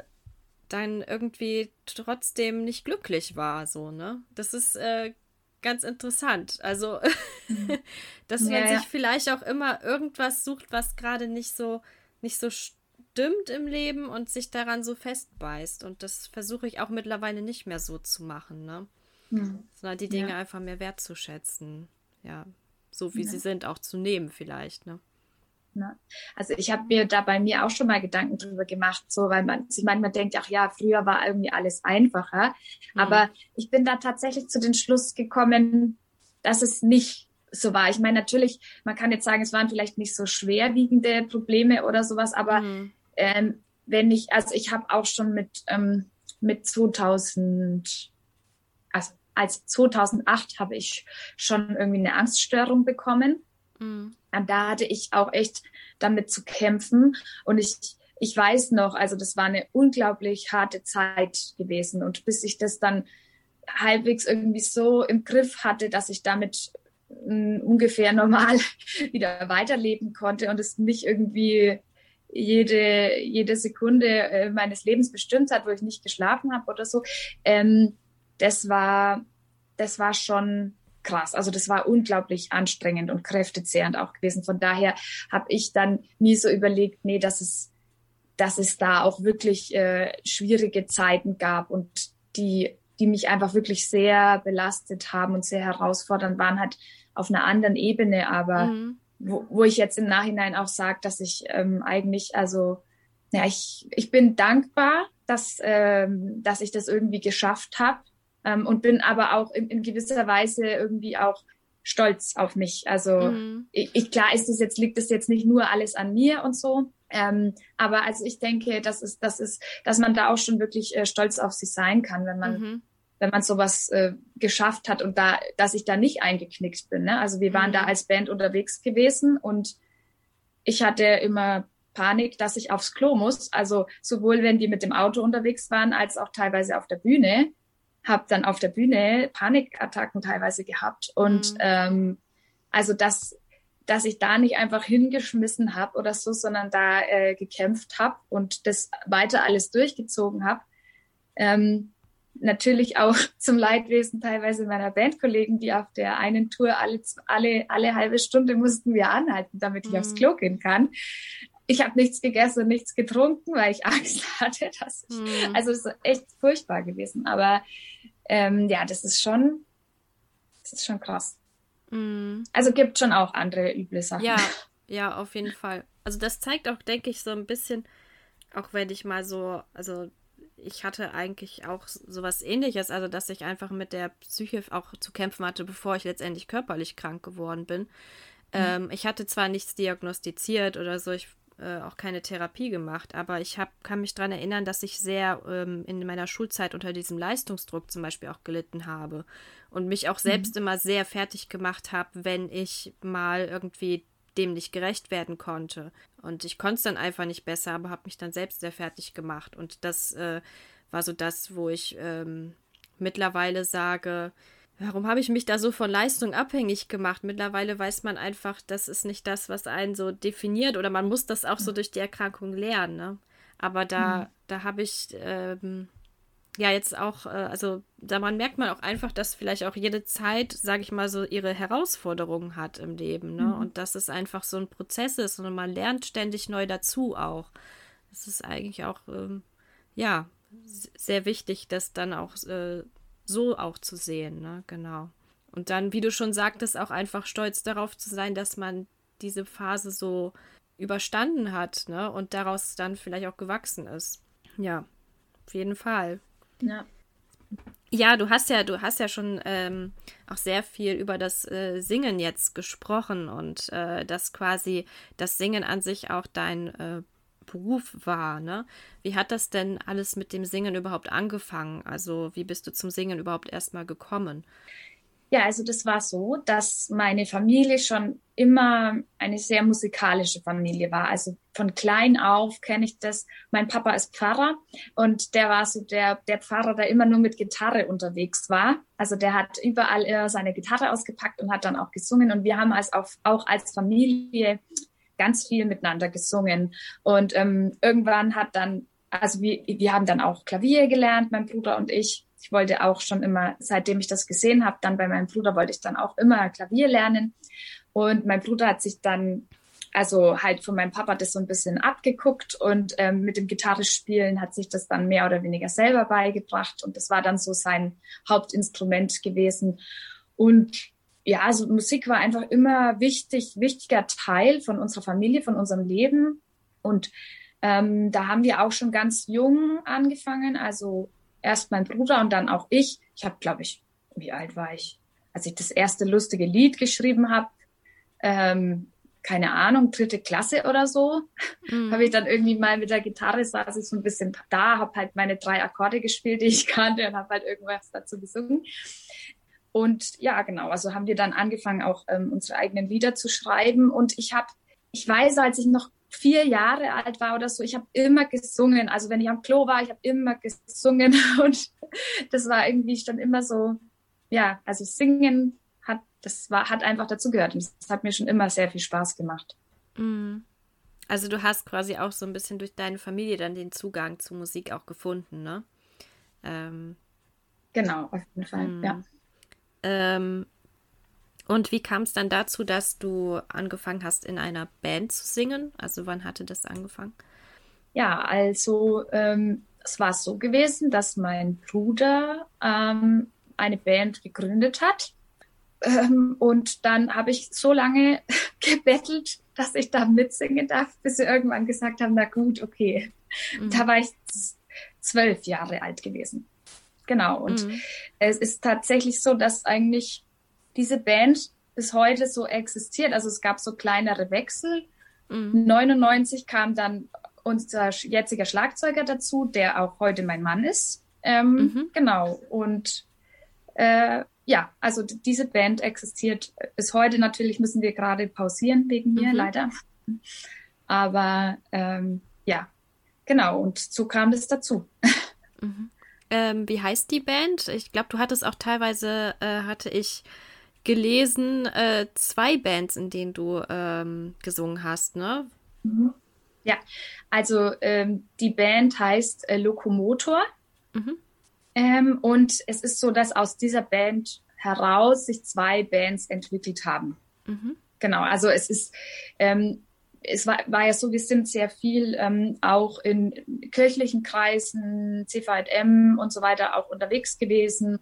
dann irgendwie trotzdem nicht glücklich war, so, ne? Das ist äh, ganz interessant. Also, mhm. dass man ja, sich vielleicht auch immer irgendwas sucht, was gerade nicht so, nicht so stimmt im Leben und sich daran so festbeißt. Und das versuche ich auch mittlerweile nicht mehr so zu machen, ne? Mhm. Sondern die Dinge ja. einfach mehr wertzuschätzen. Ja, so wie sie sind, auch zu nehmen vielleicht, ne? Also ich habe mir da bei mir auch schon mal Gedanken drüber gemacht, so weil man sich manchmal denkt, ach ja, früher war irgendwie alles einfacher. Mhm. Aber ich bin da tatsächlich zu den Schluss gekommen, dass es nicht so war. Ich meine, natürlich, man kann jetzt sagen, es waren vielleicht nicht so schwerwiegende Probleme oder sowas, aber mhm. ähm, wenn ich, also ich habe auch schon mit, ähm, mit 2000, also als 2008 habe ich schon irgendwie eine Angststörung bekommen. Mhm. Und da hatte ich auch echt damit zu kämpfen. Und ich, ich weiß noch, also das war eine unglaublich harte Zeit gewesen. Und bis ich das dann halbwegs irgendwie so im Griff hatte, dass ich damit ungefähr normal wieder weiterleben konnte und es nicht irgendwie jede, jede Sekunde äh, meines Lebens bestimmt hat, wo ich nicht geschlafen habe oder so. Ähm, das war, das war schon krass. Also das war unglaublich anstrengend und kräftezehrend auch gewesen. Von daher habe ich dann nie so überlegt, nee, dass es, dass es da auch wirklich äh, schwierige Zeiten gab und die, die mich einfach wirklich sehr belastet haben und sehr herausfordernd waren, halt auf einer anderen Ebene, aber mhm. wo, wo ich jetzt im Nachhinein auch sage, dass ich ähm, eigentlich, also ja, ich, ich bin dankbar, dass, ähm, dass ich das irgendwie geschafft habe ähm, und bin aber auch in, in gewisser Weise irgendwie auch stolz auf mich. Also mhm. ich, ich, klar ist es jetzt, liegt es jetzt nicht nur alles an mir und so. Ähm, aber also ich denke, das ist, das ist, dass man da auch schon wirklich äh, stolz auf sich sein kann, wenn man, mhm. wenn man sowas äh, geschafft hat und da, dass ich da nicht eingeknickt bin. Ne? Also wir waren mhm. da als Band unterwegs gewesen und ich hatte immer Panik, dass ich aufs Klo muss. Also sowohl wenn die mit dem Auto unterwegs waren, als auch teilweise auf der Bühne habe dann auf der Bühne Panikattacken teilweise gehabt und mhm. ähm, also dass dass ich da nicht einfach hingeschmissen habe oder so, sondern da äh, gekämpft habe und das weiter alles durchgezogen habe. Ähm, natürlich auch zum Leidwesen teilweise meiner Bandkollegen, die auf der einen Tour alle, alle, alle halbe Stunde mussten wir anhalten, damit ich mhm. aufs Klo gehen kann ich habe nichts gegessen und nichts getrunken, weil ich Angst hatte. Dass ich, mhm. Also es ist echt furchtbar gewesen. Aber ähm, ja, das ist schon, das ist schon krass. Mhm. Also gibt schon auch andere üble Sachen. Ja, ja, auf jeden Fall. Also das zeigt auch, denke ich, so ein bisschen, auch wenn ich mal so, also ich hatte eigentlich auch sowas ähnliches, also dass ich einfach mit der Psyche auch zu kämpfen hatte, bevor ich letztendlich körperlich krank geworden bin. Mhm. Ähm, ich hatte zwar nichts diagnostiziert oder so, ich äh, auch keine Therapie gemacht, aber ich hab, kann mich daran erinnern, dass ich sehr ähm, in meiner Schulzeit unter diesem Leistungsdruck zum Beispiel auch gelitten habe und mich auch selbst mhm. immer sehr fertig gemacht habe, wenn ich mal irgendwie dem nicht gerecht werden konnte. Und ich konnte es dann einfach nicht besser, aber habe mich dann selbst sehr fertig gemacht. Und das äh, war so das, wo ich ähm, mittlerweile sage, Warum habe ich mich da so von Leistung abhängig gemacht? Mittlerweile weiß man einfach, das ist nicht das, was einen so definiert oder man muss das auch so durch die Erkrankung lernen. Ne? Aber da, mhm. da habe ich ähm, ja jetzt auch, äh, also daran merkt man auch einfach, dass vielleicht auch jede Zeit, sage ich mal so, ihre Herausforderungen hat im Leben. Ne? Mhm. Und dass es einfach so ein Prozess ist und man lernt ständig neu dazu auch. Das ist eigentlich auch, ähm, ja, sehr wichtig, das dann auch äh, so auch zu sehen, ne? Genau. Und dann, wie du schon sagtest, auch einfach stolz darauf zu sein, dass man diese Phase so überstanden hat, ne? Und daraus dann vielleicht auch gewachsen ist. Ja, auf jeden Fall. Ja. Ja, du hast ja, du hast ja schon ähm, auch sehr viel über das äh, Singen jetzt gesprochen und äh, dass quasi das Singen an sich auch dein äh, Beruf war. Ne? Wie hat das denn alles mit dem Singen überhaupt angefangen? Also wie bist du zum Singen überhaupt erstmal gekommen? Ja, also das war so, dass meine Familie schon immer eine sehr musikalische Familie war. Also von klein auf kenne ich das. Mein Papa ist Pfarrer und der war so der, der Pfarrer, der immer nur mit Gitarre unterwegs war. Also der hat überall seine Gitarre ausgepackt und hat dann auch gesungen. Und wir haben als auch, auch als Familie ganz viel miteinander gesungen. Und ähm, irgendwann hat dann, also wir, wir haben dann auch Klavier gelernt, mein Bruder und ich. Ich wollte auch schon immer, seitdem ich das gesehen habe, dann bei meinem Bruder wollte ich dann auch immer Klavier lernen. Und mein Bruder hat sich dann, also halt von meinem Papa das so ein bisschen abgeguckt und ähm, mit dem Gitarrespielen hat sich das dann mehr oder weniger selber beigebracht. Und das war dann so sein Hauptinstrument gewesen. Und ja, also Musik war einfach immer wichtig, wichtiger Teil von unserer Familie, von unserem Leben. Und ähm, da haben wir auch schon ganz jung angefangen. Also erst mein Bruder und dann auch ich. Ich habe, glaube ich, wie alt war ich, als ich das erste lustige Lied geschrieben habe? Ähm, keine Ahnung, dritte Klasse oder so, mhm. habe ich dann irgendwie mal mit der Gitarre saß ich so ein bisschen da, habe halt meine drei Akkorde gespielt, die ich kannte und habe halt irgendwas dazu gesungen. Und ja, genau, also haben wir dann angefangen, auch ähm, unsere eigenen Lieder zu schreiben. Und ich habe, ich weiß, als ich noch vier Jahre alt war oder so, ich habe immer gesungen. Also wenn ich am Klo war, ich habe immer gesungen. Und das war irgendwie schon immer so, ja, also singen hat, das war, hat einfach dazu gehört. Und das hat mir schon immer sehr viel Spaß gemacht. Mhm. Also du hast quasi auch so ein bisschen durch deine Familie dann den Zugang zu Musik auch gefunden, ne? Ähm, genau, auf jeden Fall, ja. Hm. Ähm, und wie kam es dann dazu, dass du angefangen hast, in einer Band zu singen? Also wann hatte das angefangen? Ja, also ähm, es war so gewesen, dass mein Bruder ähm, eine Band gegründet hat. Ähm, und dann habe ich so lange gebettelt, dass ich da mitsingen darf, bis sie irgendwann gesagt haben, na gut, okay. Mhm. Da war ich zwölf Jahre alt gewesen. Genau. Und mhm. es ist tatsächlich so, dass eigentlich diese Band bis heute so existiert. Also es gab so kleinere Wechsel. Mhm. 99 kam dann unser jetziger Schlagzeuger dazu, der auch heute mein Mann ist. Ähm, mhm. Genau. Und äh, ja, also diese Band existiert bis heute. Natürlich müssen wir gerade pausieren wegen mir, mhm. leider. Aber ähm, ja, genau. Und so kam das dazu. Mhm. Ähm, wie heißt die Band? Ich glaube, du hattest auch teilweise, äh, hatte ich gelesen, äh, zwei Bands, in denen du ähm, gesungen hast, ne? Mhm. Ja, also ähm, die Band heißt äh, Lokomotor. Mhm. Ähm, und es ist so, dass aus dieser Band heraus sich zwei Bands entwickelt haben. Mhm. Genau, also es ist, ähm, es war, war, ja so, wir sind sehr viel ähm, auch in kirchlichen Kreisen, CVM und so weiter auch unterwegs gewesen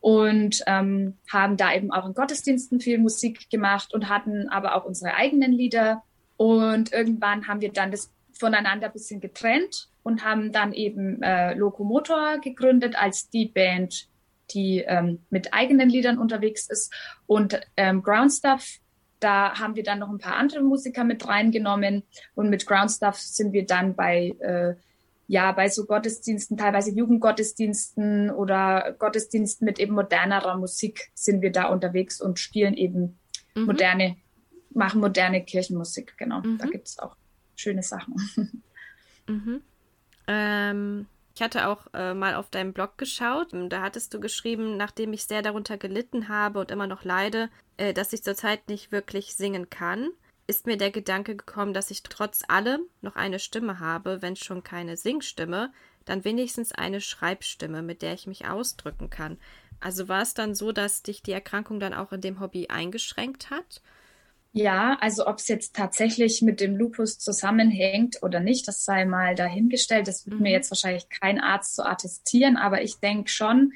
und ähm, haben da eben auch in Gottesdiensten viel Musik gemacht und hatten aber auch unsere eigenen Lieder. Und irgendwann haben wir dann das voneinander ein bisschen getrennt und haben dann eben äh, Lokomotor gegründet als die Band, die ähm, mit eigenen Liedern unterwegs ist. Und ähm, Ground Stuff, da haben wir dann noch ein paar andere Musiker mit reingenommen. Und mit Ground Stuff sind wir dann bei äh, ja, bei so Gottesdiensten, teilweise Jugendgottesdiensten oder Gottesdiensten mit eben modernerer Musik sind wir da unterwegs und spielen eben mhm. moderne, machen moderne Kirchenmusik, genau. Mhm. Da gibt es auch schöne Sachen. Mhm. Ähm, ich hatte auch äh, mal auf deinem Blog geschaut. Da hattest du geschrieben, nachdem ich sehr darunter gelitten habe und immer noch leide, äh, dass ich zurzeit nicht wirklich singen kann ist mir der Gedanke gekommen, dass ich trotz allem noch eine Stimme habe, wenn schon keine Singstimme, dann wenigstens eine Schreibstimme, mit der ich mich ausdrücken kann. Also war es dann so, dass dich die Erkrankung dann auch in dem Hobby eingeschränkt hat? Ja, also ob es jetzt tatsächlich mit dem Lupus zusammenhängt oder nicht, das sei mal dahingestellt. Das wird mhm. mir jetzt wahrscheinlich kein Arzt so attestieren, aber ich denke schon,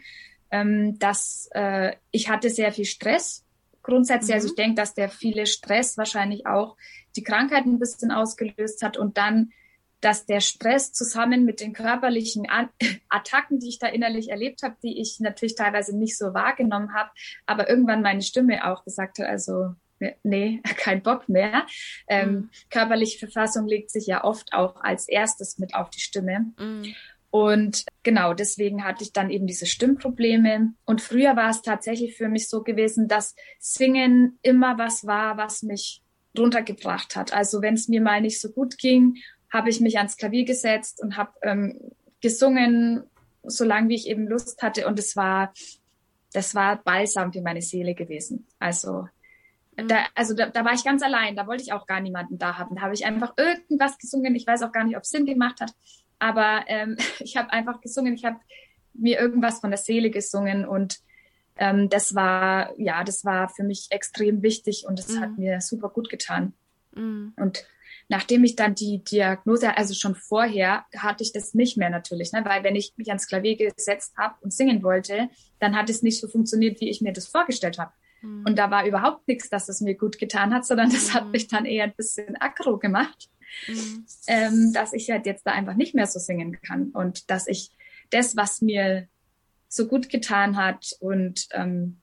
ähm, dass äh, ich hatte sehr viel Stress grundsätzlich. Mhm. Also ich denke, dass der viele Stress wahrscheinlich auch die Krankheit ein bisschen ausgelöst hat und dann, dass der Stress zusammen mit den körperlichen Attacken, die ich da innerlich erlebt habe, die ich natürlich teilweise nicht so wahrgenommen habe, aber irgendwann meine Stimme auch gesagt hat, also nee, kein Bock mehr. Ähm, mhm. Körperliche Verfassung legt sich ja oft auch als erstes mit auf die Stimme. Mhm. Und genau deswegen hatte ich dann eben diese Stimmprobleme. Und früher war es tatsächlich für mich so gewesen, dass Singen immer was war, was mich runtergebracht hat. Also wenn es mir mal nicht so gut ging, habe ich mich ans Klavier gesetzt und habe ähm, gesungen, solange wie ich eben Lust hatte. Und es war, das war balsam für meine Seele gewesen. Also. Da, also da, da war ich ganz allein, da wollte ich auch gar niemanden da haben. Da habe ich einfach irgendwas gesungen. Ich weiß auch gar nicht, ob es Sinn gemacht hat. Aber ähm, ich habe einfach gesungen, ich habe mir irgendwas von der Seele gesungen und ähm, das war, ja, das war für mich extrem wichtig und es mhm. hat mir super gut getan. Mhm. Und nachdem ich dann die Diagnose, also schon vorher, hatte ich das nicht mehr natürlich, ne? weil wenn ich mich ans Klavier gesetzt habe und singen wollte, dann hat es nicht so funktioniert, wie ich mir das vorgestellt habe. Mhm. Und da war überhaupt nichts, dass es mir gut getan hat, sondern das hat mhm. mich dann eher ein bisschen aggro gemacht mhm. ähm, dass ich halt jetzt da einfach nicht mehr so singen kann und dass ich das, was mir so gut getan hat und ähm,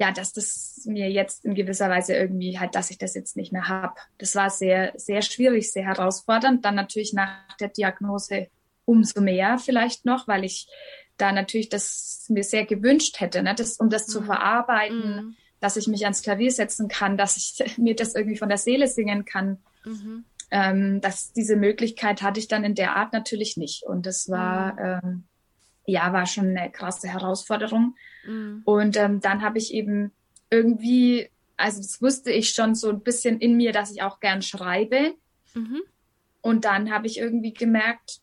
ja, dass das mir jetzt in gewisser Weise irgendwie halt, dass ich das jetzt nicht mehr habe. Das war sehr, sehr schwierig, sehr herausfordernd. Dann natürlich nach der Diagnose umso mehr vielleicht noch, weil ich da natürlich das mir sehr gewünscht hätte, ne? das, um das mhm. zu verarbeiten, mhm. dass ich mich ans Klavier setzen kann, dass ich mir das irgendwie von der Seele singen kann. Mhm. Ähm, das, diese Möglichkeit hatte ich dann in der Art natürlich nicht. Und das war, mhm. ähm, ja, war schon eine krasse Herausforderung. Mhm. Und ähm, dann habe ich eben irgendwie, also das wusste ich schon so ein bisschen in mir, dass ich auch gern schreibe. Mhm. Und dann habe ich irgendwie gemerkt,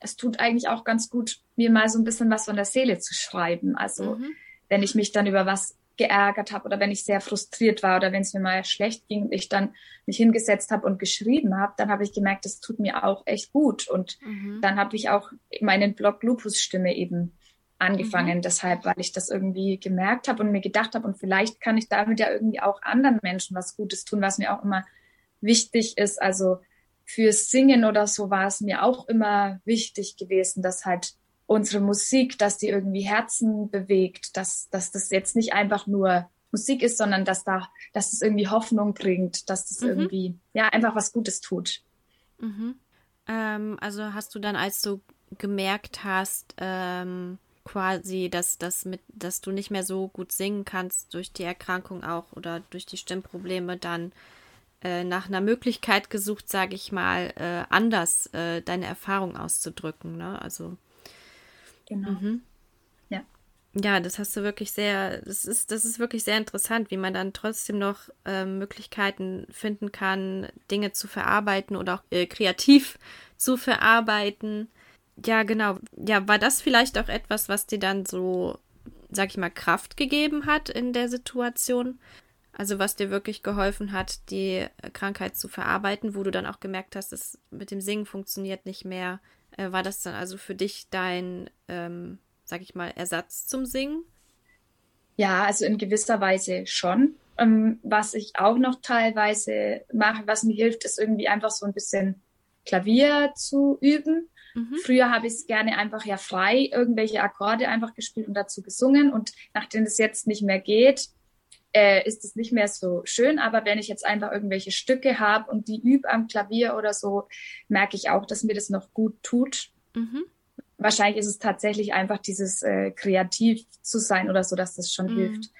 es tut eigentlich auch ganz gut, mir mal so ein bisschen was von der Seele zu schreiben. Also mhm. wenn ich mich dann über was geärgert habe oder wenn ich sehr frustriert war oder wenn es mir mal schlecht ging und ich dann mich hingesetzt habe und geschrieben habe, dann habe ich gemerkt, das tut mir auch echt gut. Und mhm. dann habe ich auch meinen Blog Lupus Stimme eben angefangen, mhm. deshalb, weil ich das irgendwie gemerkt habe und mir gedacht habe, und vielleicht kann ich damit ja irgendwie auch anderen Menschen was Gutes tun, was mir auch immer wichtig ist. Also fürs Singen oder so war es mir auch immer wichtig gewesen, dass halt unsere Musik, dass die irgendwie Herzen bewegt, dass, dass das jetzt nicht einfach nur Musik ist, sondern dass da, dass es irgendwie Hoffnung bringt, dass das mhm. irgendwie, ja, einfach was Gutes tut. Mhm. Ähm, also hast du dann, als du gemerkt hast, ähm, quasi, dass, dass, mit, dass du nicht mehr so gut singen kannst durch die Erkrankung auch oder durch die Stimmprobleme, dann äh, nach einer Möglichkeit gesucht, sage ich mal, äh, anders äh, deine Erfahrung auszudrücken. Ne? Also genau. Mhm. Ja. Ja, das hast du wirklich sehr, das ist, das ist wirklich sehr interessant, wie man dann trotzdem noch äh, Möglichkeiten finden kann, Dinge zu verarbeiten oder auch äh, kreativ zu verarbeiten ja, genau. Ja, war das vielleicht auch etwas, was dir dann so, sag ich mal, Kraft gegeben hat in der Situation? Also was dir wirklich geholfen hat, die Krankheit zu verarbeiten, wo du dann auch gemerkt hast, es mit dem Singen funktioniert nicht mehr. Äh, war das dann also für dich dein, ähm, sag ich mal, Ersatz zum Singen? Ja, also in gewisser Weise schon. Ähm, was ich auch noch teilweise mache, was mir hilft, ist irgendwie einfach so ein bisschen Klavier zu üben. Mhm. Früher habe ich es gerne einfach ja frei irgendwelche Akkorde einfach gespielt und dazu gesungen. Und nachdem es jetzt nicht mehr geht, äh, ist es nicht mehr so schön. Aber wenn ich jetzt einfach irgendwelche Stücke habe und die übe am Klavier oder so, merke ich auch, dass mir das noch gut tut. Mhm. Wahrscheinlich ist es tatsächlich einfach dieses äh, kreativ zu sein oder so, dass das schon mhm. hilft.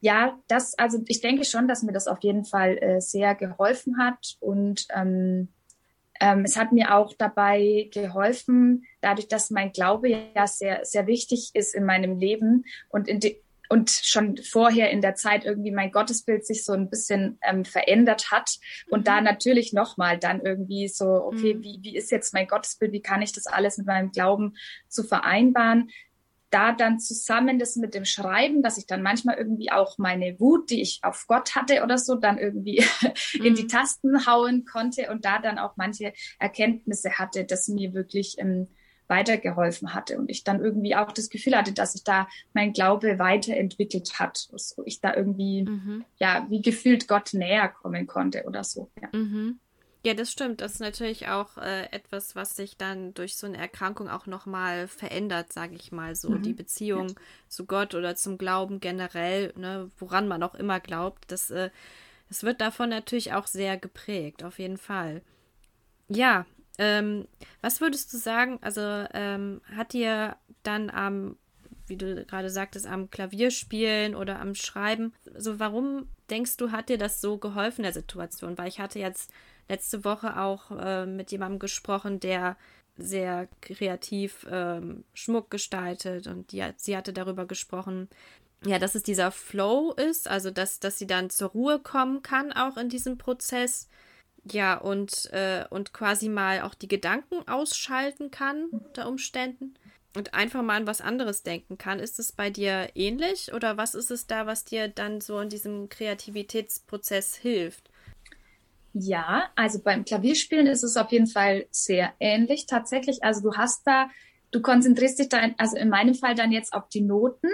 Ja, das, also ich denke schon, dass mir das auf jeden Fall äh, sehr geholfen hat und ähm, ähm, es hat mir auch dabei geholfen, dadurch, dass mein Glaube ja sehr, sehr wichtig ist in meinem Leben und in die, und schon vorher in der Zeit irgendwie mein Gottesbild sich so ein bisschen ähm, verändert hat und mhm. da natürlich nochmal dann irgendwie so, okay, mhm. wie, wie ist jetzt mein Gottesbild, wie kann ich das alles mit meinem Glauben zu vereinbaren? da dann zusammen das mit dem Schreiben, dass ich dann manchmal irgendwie auch meine Wut, die ich auf Gott hatte oder so, dann irgendwie mhm. in die mhm. Tasten hauen konnte und da dann auch manche Erkenntnisse hatte, dass mir wirklich ähm, weitergeholfen hatte und ich dann irgendwie auch das Gefühl hatte, dass sich da mein Glaube weiterentwickelt hat, dass ich da irgendwie mhm. ja wie gefühlt Gott näher kommen konnte oder so. Ja. Mhm. Ja, das stimmt. Das ist natürlich auch äh, etwas, was sich dann durch so eine Erkrankung auch nochmal verändert, sage ich mal so. Mhm. Die Beziehung ja. zu Gott oder zum Glauben generell, ne, woran man auch immer glaubt, das, äh, das wird davon natürlich auch sehr geprägt, auf jeden Fall. Ja, ähm, was würdest du sagen? Also ähm, hat dir dann am, wie du gerade sagtest, am Klavierspielen oder am Schreiben, so warum denkst du, hat dir das so geholfen in der Situation? Weil ich hatte jetzt letzte Woche auch äh, mit jemandem gesprochen, der sehr kreativ ähm, Schmuck gestaltet und die, sie hatte darüber gesprochen, ja, dass es dieser Flow ist, also dass, dass sie dann zur Ruhe kommen kann, auch in diesem Prozess. Ja, und, äh, und quasi mal auch die Gedanken ausschalten kann unter Umständen und einfach mal an was anderes denken kann. Ist es bei dir ähnlich oder was ist es da, was dir dann so in diesem Kreativitätsprozess hilft? Ja, also beim Klavierspielen ist es auf jeden Fall sehr ähnlich tatsächlich. Also du hast da, du konzentrierst dich dann, also in meinem Fall dann jetzt auf die Noten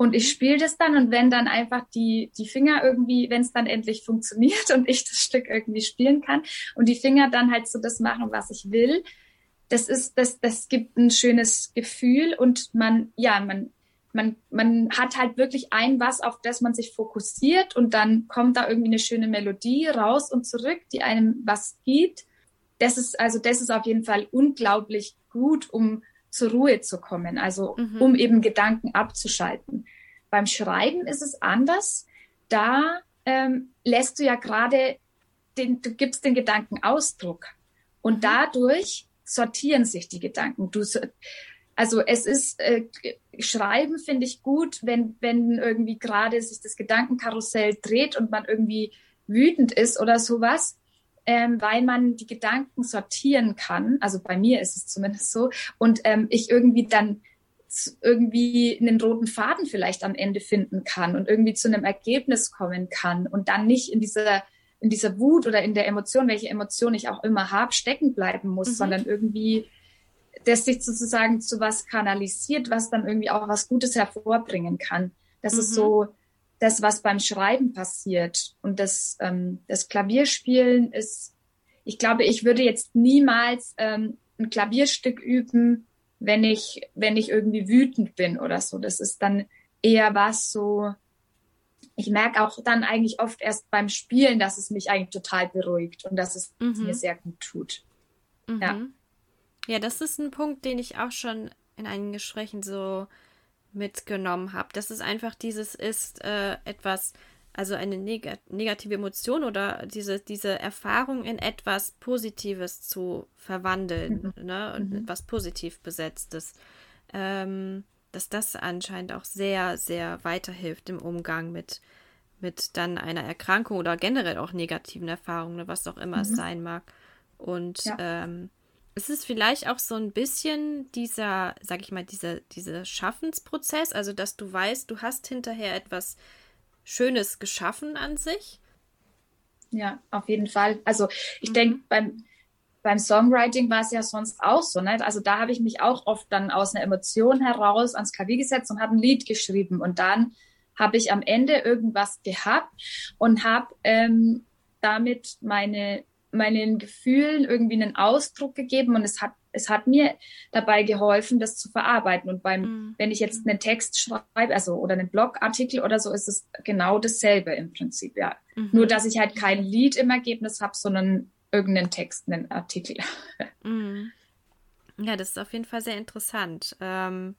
und ich mhm. spiele das dann und wenn dann einfach die, die Finger irgendwie, wenn es dann endlich funktioniert und ich das Stück irgendwie spielen kann und die Finger dann halt so das machen, was ich will, das ist, das, das gibt ein schönes Gefühl und man, ja, man, man, man hat halt wirklich ein was, auf das man sich fokussiert und dann kommt da irgendwie eine schöne Melodie raus und zurück, die einem was gibt. Das ist, also das ist auf jeden Fall unglaublich gut, um zur Ruhe zu kommen, also mhm. um eben Gedanken abzuschalten. Beim Schreiben ist es anders. Da ähm, lässt du ja gerade den, du gibst den Gedanken Ausdruck und mhm. dadurch sortieren sich die Gedanken. Du, also es ist, äh, Schreiben finde ich gut, wenn, wenn irgendwie gerade sich das Gedankenkarussell dreht und man irgendwie wütend ist oder sowas. Ähm, weil man die Gedanken sortieren kann. Also bei mir ist es zumindest so. Und ähm, ich irgendwie dann irgendwie einen roten Faden vielleicht am Ende finden kann und irgendwie zu einem Ergebnis kommen kann und dann nicht in dieser in dieser Wut oder in der Emotion, welche Emotion ich auch immer habe, stecken bleiben muss, mhm. sondern irgendwie das sich sozusagen zu was kanalisiert, was dann irgendwie auch was Gutes hervorbringen kann. Das mhm. ist so das, was beim Schreiben passiert. Und das, ähm, das Klavierspielen ist, ich glaube, ich würde jetzt niemals ähm, ein Klavierstück üben, wenn ich, wenn ich irgendwie wütend bin oder so. Das ist dann eher was so, ich merke auch dann eigentlich oft erst beim Spielen, dass es mich eigentlich total beruhigt und dass es mhm. mir sehr gut tut. Mhm. Ja. Ja, das ist ein Punkt, den ich auch schon in einigen Gesprächen so mitgenommen habe. Dass es einfach dieses ist, äh, etwas, also eine neg negative Emotion oder diese, diese Erfahrung in etwas Positives zu verwandeln, mhm. ne? Und mhm. etwas positiv besetztes. Ähm, dass das anscheinend auch sehr, sehr weiterhilft im Umgang mit, mit dann einer Erkrankung oder generell auch negativen Erfahrungen, was auch immer mhm. es sein mag. Und ja. ähm, es ist vielleicht auch so ein bisschen dieser, sag ich mal, dieser, dieser Schaffensprozess, also dass du weißt, du hast hinterher etwas Schönes geschaffen an sich. Ja, auf jeden Fall. Also ich mhm. denke, beim, beim Songwriting war es ja sonst auch so. Ne? Also da habe ich mich auch oft dann aus einer Emotion heraus ans Klavier gesetzt und habe ein Lied geschrieben. Und dann habe ich am Ende irgendwas gehabt und habe ähm, damit meine meinen Gefühlen irgendwie einen Ausdruck gegeben und es hat es hat mir dabei geholfen, das zu verarbeiten. Und beim, mhm. wenn ich jetzt einen Text schreibe, also oder einen Blogartikel oder so, ist es genau dasselbe im Prinzip, ja. Mhm. Nur dass ich halt kein Lied im Ergebnis habe, sondern irgendeinen Text, einen Artikel. Mhm. Ja, das ist auf jeden Fall sehr interessant. Ähm,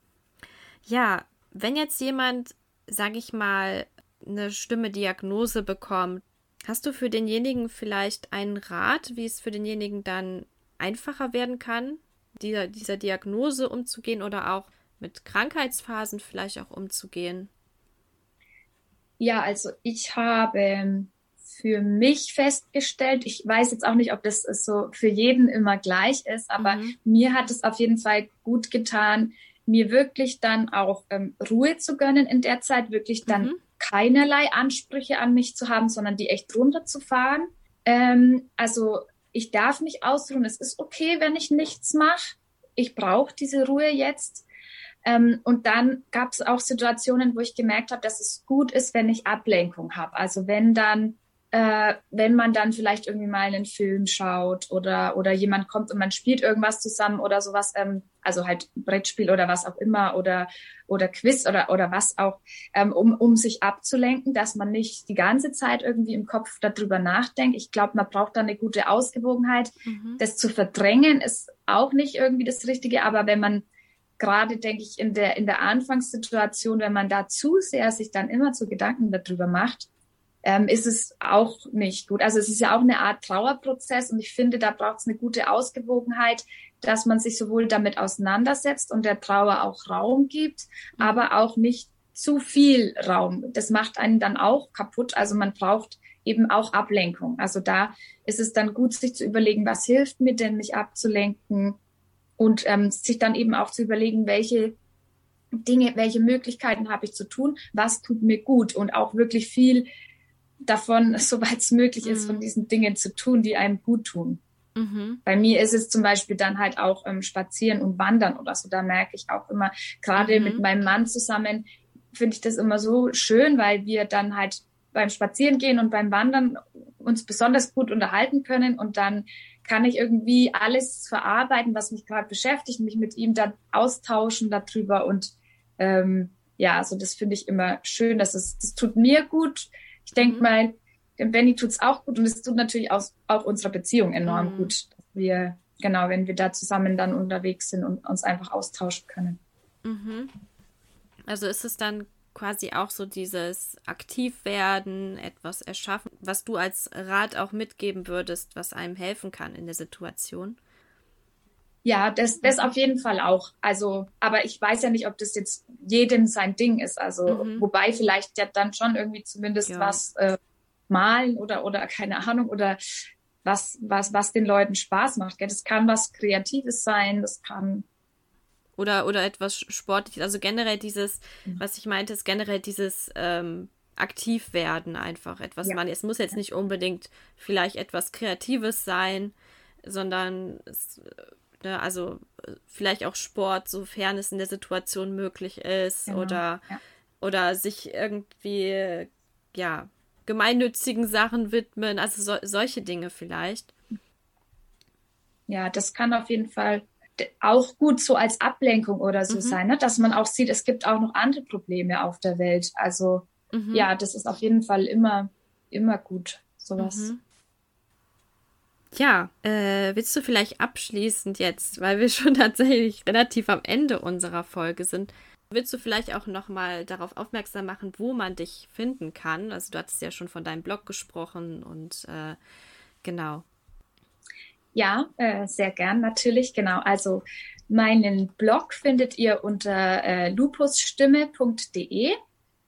ja, wenn jetzt jemand, sage ich mal, eine Stimme-Diagnose bekommt, hast du für denjenigen vielleicht einen Rat, wie es für denjenigen dann einfacher werden kann, dieser, dieser Diagnose umzugehen oder auch mit Krankheitsphasen vielleicht auch umzugehen? Ja, also ich habe für mich festgestellt. Ich weiß jetzt auch nicht, ob das so für jeden immer gleich ist, aber mhm. mir hat es auf jeden Fall gut getan, mir wirklich dann auch ähm, Ruhe zu gönnen in der Zeit, wirklich dann mhm. Keinerlei Ansprüche an mich zu haben, sondern die echt runterzufahren. Ähm, also ich darf mich ausruhen. Es ist okay, wenn ich nichts mache. Ich brauche diese Ruhe jetzt. Ähm, und dann gab es auch Situationen, wo ich gemerkt habe, dass es gut ist, wenn ich Ablenkung habe. Also wenn dann äh, wenn man dann vielleicht irgendwie mal einen Film schaut oder, oder jemand kommt und man spielt irgendwas zusammen oder sowas, ähm, also halt Brettspiel oder was auch immer oder, oder Quiz oder, oder was auch, ähm, um, um sich abzulenken, dass man nicht die ganze Zeit irgendwie im Kopf darüber nachdenkt. Ich glaube, man braucht da eine gute Ausgewogenheit. Mhm. Das zu verdrängen ist auch nicht irgendwie das Richtige, aber wenn man gerade, denke ich, in der, in der Anfangssituation, wenn man da zu sehr sich dann immer zu Gedanken darüber macht, ähm, ist es auch nicht gut. Also es ist ja auch eine Art Trauerprozess und ich finde, da braucht es eine gute Ausgewogenheit, dass man sich sowohl damit auseinandersetzt und der Trauer auch Raum gibt, mhm. aber auch nicht zu viel Raum. Das macht einen dann auch kaputt. Also man braucht eben auch Ablenkung. Also da ist es dann gut, sich zu überlegen, was hilft mir denn, mich abzulenken und ähm, sich dann eben auch zu überlegen, welche Dinge, welche Möglichkeiten habe ich zu tun, was tut mir gut und auch wirklich viel davon, soweit es möglich ist, mhm. von diesen Dingen zu tun, die einem gut tun. Mhm. Bei mir ist es zum Beispiel dann halt auch ähm, Spazieren und Wandern oder so. Da merke ich auch immer, gerade mhm. mit meinem Mann zusammen, finde ich das immer so schön, weil wir dann halt beim Spazieren gehen und beim Wandern uns besonders gut unterhalten können und dann kann ich irgendwie alles verarbeiten, was mich gerade beschäftigt, mich mit ihm dann austauschen darüber und ähm, ja, also das finde ich immer schön, dass es, das tut mir gut, ich denke mhm. mal, dem Benny tut es auch gut und es tut natürlich auch, auch unserer Beziehung enorm mhm. gut, dass wir, genau, wenn wir da zusammen dann unterwegs sind und uns einfach austauschen können. Mhm. Also ist es dann quasi auch so dieses Aktivwerden, etwas erschaffen, was du als Rat auch mitgeben würdest, was einem helfen kann in der Situation? Ja, das, das auf jeden Fall auch. Also, aber ich weiß ja nicht, ob das jetzt jedem sein Ding ist. Also, mhm. wobei vielleicht ja dann schon irgendwie zumindest ja. was äh, malen oder oder keine Ahnung oder was, was, was den Leuten Spaß macht. Gell? Das kann was Kreatives sein, das kann. Oder, oder etwas Sportliches. Also generell dieses, mhm. was ich meinte, ist generell dieses ähm, aktiv werden einfach. Etwas ja. man, es muss jetzt nicht unbedingt vielleicht etwas Kreatives sein, sondern es, ne, also vielleicht auch Sport, sofern es in der Situation möglich ist, genau. oder, ja. oder sich irgendwie, ja, gemeinnützigen Sachen widmen, also so, solche Dinge vielleicht. Ja, das kann auf jeden Fall auch gut so als Ablenkung oder so mhm. sein, ne? dass man auch sieht, es gibt auch noch andere Probleme auf der Welt. Also mhm. ja, das ist auf jeden Fall immer, immer gut, sowas. Mhm. Ja, äh, willst du vielleicht abschließend jetzt, weil wir schon tatsächlich relativ am Ende unserer Folge sind, willst du vielleicht auch nochmal darauf aufmerksam machen, wo man dich finden kann? Also du hattest ja schon von deinem Blog gesprochen und äh, genau. Ja, äh, sehr gern natürlich, genau. Also meinen Blog findet ihr unter äh, lupusstimme.de.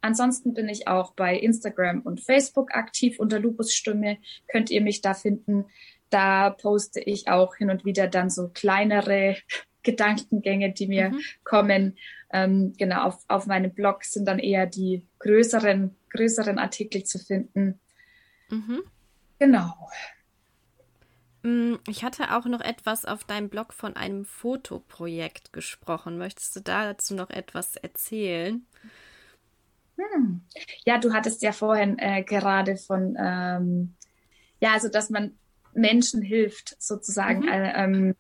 Ansonsten bin ich auch bei Instagram und Facebook aktiv unter Lupusstimme. Könnt ihr mich da finden. Da poste ich auch hin und wieder dann so kleinere Gedankengänge, die mir mhm. kommen. Ähm, genau, auf, auf meinem Blog sind dann eher die größeren, größeren Artikel zu finden. Mhm. Genau. Mm, ich hatte auch noch etwas auf deinem Blog von einem Fotoprojekt gesprochen. Möchtest du dazu noch etwas erzählen? Hm. Ja, du hattest ja vorhin äh, gerade von, ähm, ja, also dass man Menschen hilft, sozusagen. Mhm. Äh, ähm,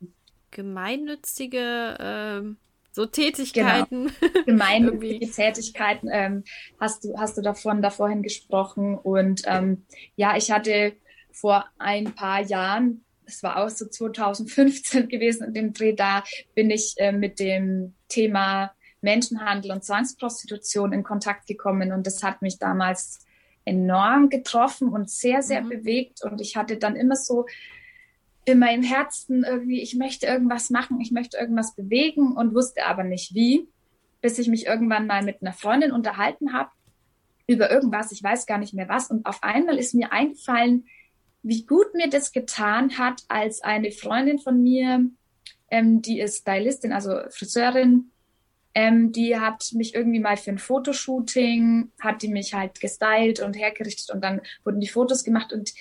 Gemeinnützige ähm, so Tätigkeiten. Genau. Gemeinnützige Tätigkeiten ähm, hast du hast du davon davorhin gesprochen und ähm, ja, ich hatte vor ein paar Jahren, es war auch so 2015 gewesen, in dem Dreh da bin ich äh, mit dem Thema Menschenhandel und Zwangsprostitution in Kontakt gekommen und das hat mich damals enorm getroffen und sehr, sehr mhm. bewegt. Und ich hatte dann immer so in meinem Herzen irgendwie, ich möchte irgendwas machen, ich möchte irgendwas bewegen und wusste aber nicht wie, bis ich mich irgendwann mal mit einer Freundin unterhalten habe über irgendwas, ich weiß gar nicht mehr was. Und auf einmal ist mir eingefallen, wie gut mir das getan hat, als eine Freundin von mir, ähm, die ist Stylistin, also Friseurin, ähm, die hat mich irgendwie mal für ein Fotoshooting, hat die mich halt gestylt und hergerichtet und dann wurden die Fotos gemacht und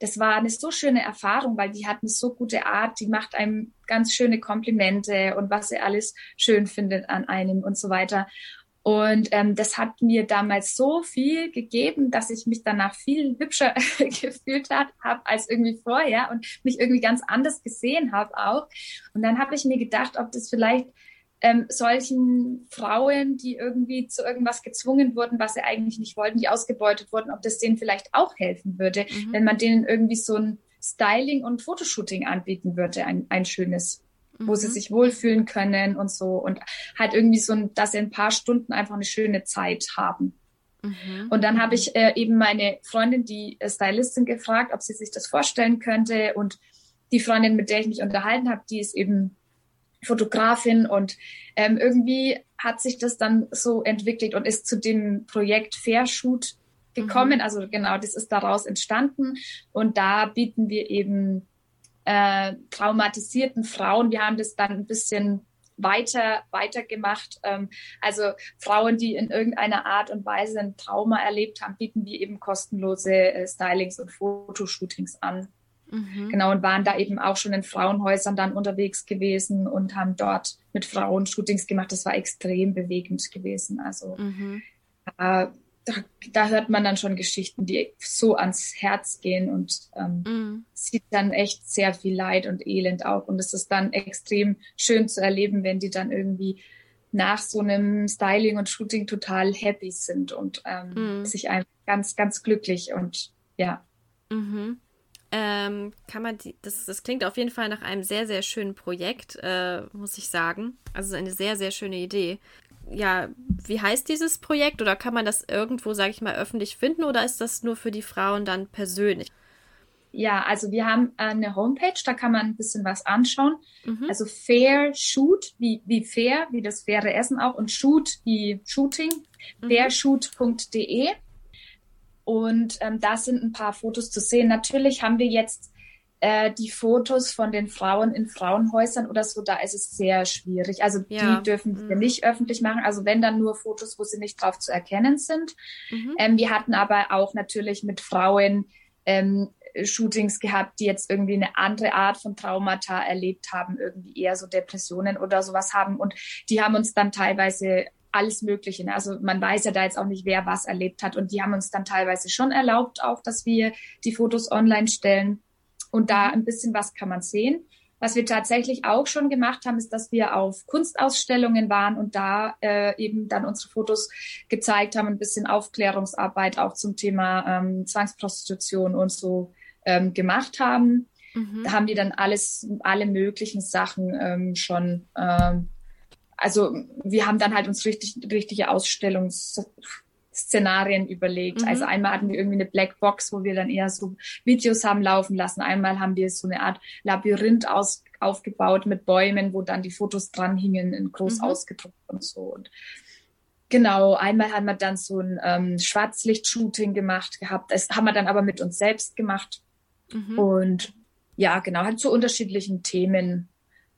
das war eine so schöne Erfahrung, weil die hat eine so gute Art, die macht einem ganz schöne Komplimente und was sie alles schön findet an einem und so weiter. Und ähm, das hat mir damals so viel gegeben, dass ich mich danach viel hübscher gefühlt habe als irgendwie vorher und mich irgendwie ganz anders gesehen habe auch. Und dann habe ich mir gedacht, ob das vielleicht ähm, solchen Frauen, die irgendwie zu irgendwas gezwungen wurden, was sie eigentlich nicht wollten, die ausgebeutet wurden, ob das denen vielleicht auch helfen würde, mhm. wenn man denen irgendwie so ein Styling und Fotoshooting anbieten würde, ein, ein schönes, mhm. wo sie mhm. sich wohlfühlen können und so und halt irgendwie so, ein, dass sie ein paar Stunden einfach eine schöne Zeit haben. Mhm. Und dann habe ich äh, eben meine Freundin, die äh, Stylistin, gefragt, ob sie sich das vorstellen könnte. Und die Freundin, mit der ich mich unterhalten habe, die ist eben Fotografin und ähm, irgendwie hat sich das dann so entwickelt und ist zu dem Projekt Fairshoot gekommen. Mhm. Also genau, das ist daraus entstanden und da bieten wir eben äh, traumatisierten Frauen, wir haben das dann ein bisschen weiter weiter gemacht. Ähm, also Frauen, die in irgendeiner Art und Weise ein Trauma erlebt haben, bieten wir eben kostenlose äh, Stylings und Fotoshootings an. Mhm. Genau, und waren da eben auch schon in Frauenhäusern dann unterwegs gewesen und haben dort mit Frauen Shootings gemacht. Das war extrem bewegend gewesen. Also mhm. äh, da, da, hört man dann schon Geschichten, die so ans Herz gehen und ähm, mhm. sieht dann echt sehr viel Leid und Elend auch. Und es ist dann extrem schön zu erleben, wenn die dann irgendwie nach so einem Styling und Shooting total happy sind und ähm, mhm. sich einfach ganz, ganz glücklich und ja. Mhm ähm, kann man die, das, das klingt auf jeden Fall nach einem sehr, sehr schönen Projekt, äh, muss ich sagen. Also eine sehr, sehr schöne Idee. Ja, wie heißt dieses Projekt oder kann man das irgendwo, sage ich mal, öffentlich finden oder ist das nur für die Frauen dann persönlich? Ja, also wir haben eine Homepage, da kann man ein bisschen was anschauen. Mhm. Also Fair Shoot, wie, wie fair, wie das faire Essen auch und Shoot wie Shooting, mhm. fairshoot.de. Und ähm, da sind ein paar Fotos zu sehen. Natürlich haben wir jetzt äh, die Fotos von den Frauen in Frauenhäusern oder so, da ist es sehr schwierig. Also ja. die dürfen wir mhm. nicht öffentlich machen. Also wenn dann nur Fotos, wo sie nicht drauf zu erkennen sind. Mhm. Ähm, wir hatten aber auch natürlich mit Frauen ähm, Shootings gehabt, die jetzt irgendwie eine andere Art von Traumata erlebt haben, irgendwie eher so Depressionen oder sowas haben. Und die haben uns dann teilweise alles Mögliche. Ne? Also man weiß ja da jetzt auch nicht, wer was erlebt hat. Und die haben uns dann teilweise schon erlaubt, auch, dass wir die Fotos online stellen. Und da mhm. ein bisschen was kann man sehen. Was wir tatsächlich auch schon gemacht haben, ist, dass wir auf Kunstausstellungen waren und da äh, eben dann unsere Fotos gezeigt haben, ein bisschen Aufklärungsarbeit auch zum Thema ähm, Zwangsprostitution und so ähm, gemacht haben. Mhm. Da haben die dann alles, alle möglichen Sachen ähm, schon. Ähm, also wir haben dann halt uns richtig, richtige Ausstellungsszenarien überlegt. Mhm. Also einmal hatten wir irgendwie eine Blackbox, wo wir dann eher so Videos haben laufen lassen. Einmal haben wir so eine Art Labyrinth aus, aufgebaut mit Bäumen, wo dann die Fotos dran hingen, in groß mhm. ausgedruckt und so. Und Genau, einmal haben wir dann so ein ähm, Schwarzlicht-Shooting gemacht gehabt. Das haben wir dann aber mit uns selbst gemacht. Mhm. Und ja, genau, halt zu unterschiedlichen Themen.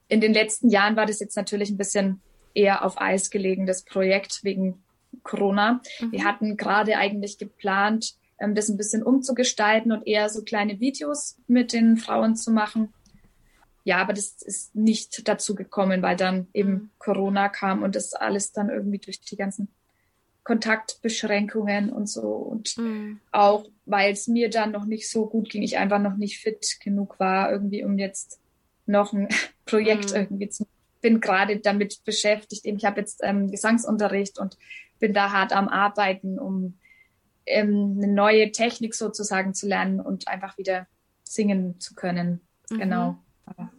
In den letzten Jahren war das jetzt natürlich ein bisschen eher auf Eis gelegenes Projekt wegen Corona. Mhm. Wir hatten gerade eigentlich geplant, ähm, das ein bisschen umzugestalten und eher so kleine Videos mit den Frauen zu machen. Ja, aber das ist nicht dazu gekommen, weil dann eben mhm. Corona kam und das alles dann irgendwie durch die ganzen Kontaktbeschränkungen und so. Und mhm. auch, weil es mir dann noch nicht so gut ging, ich einfach noch nicht fit genug war, irgendwie, um jetzt noch ein Projekt mhm. irgendwie zu. Bin gerade damit beschäftigt. Ich habe jetzt ähm, Gesangsunterricht und bin da hart am Arbeiten, um ähm, eine neue Technik sozusagen zu lernen und einfach wieder singen zu können. Mhm. Genau. Aber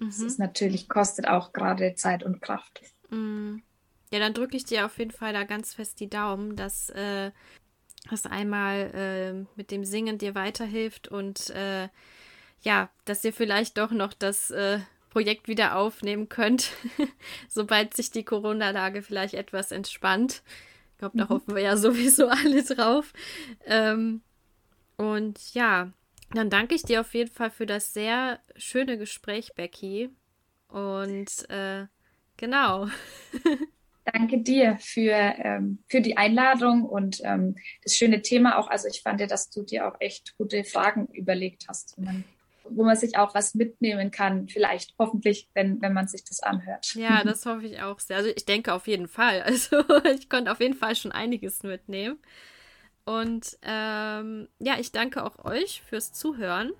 es mhm. ist natürlich, kostet auch gerade Zeit und Kraft. Mhm. Ja, dann drücke ich dir auf jeden Fall da ganz fest die Daumen, dass äh, das einmal äh, mit dem Singen dir weiterhilft und äh, ja, dass ihr vielleicht doch noch das äh, Projekt wieder aufnehmen könnt, sobald sich die Corona-Lage vielleicht etwas entspannt. Ich glaube, da mhm. hoffen wir ja sowieso alle drauf. Ähm, und ja, dann danke ich dir auf jeden Fall für das sehr schöne Gespräch, Becky. Und äh, genau. Danke dir für, ähm, für die Einladung und ähm, das schöne Thema auch. Also ich fand ja, dass du dir auch echt gute Fragen überlegt hast, wo man, wo man sich auch was mitnehmen kann, vielleicht hoffentlich, wenn, wenn man sich das anhört. Ja, das hoffe ich auch sehr. Also ich denke auf jeden Fall. Also ich konnte auf jeden Fall schon einiges mitnehmen. Und ähm, ja, ich danke auch euch fürs Zuhören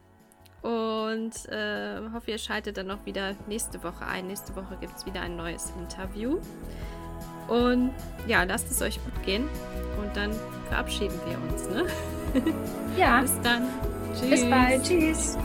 und äh, hoffe, ihr schaltet dann noch wieder nächste Woche ein. Nächste Woche gibt es wieder ein neues Interview. Und ja, lasst es euch gut gehen. Und dann verabschieden wir uns. Ne? Ja. Bis dann. Tschüss. Bis bald. Tschüss.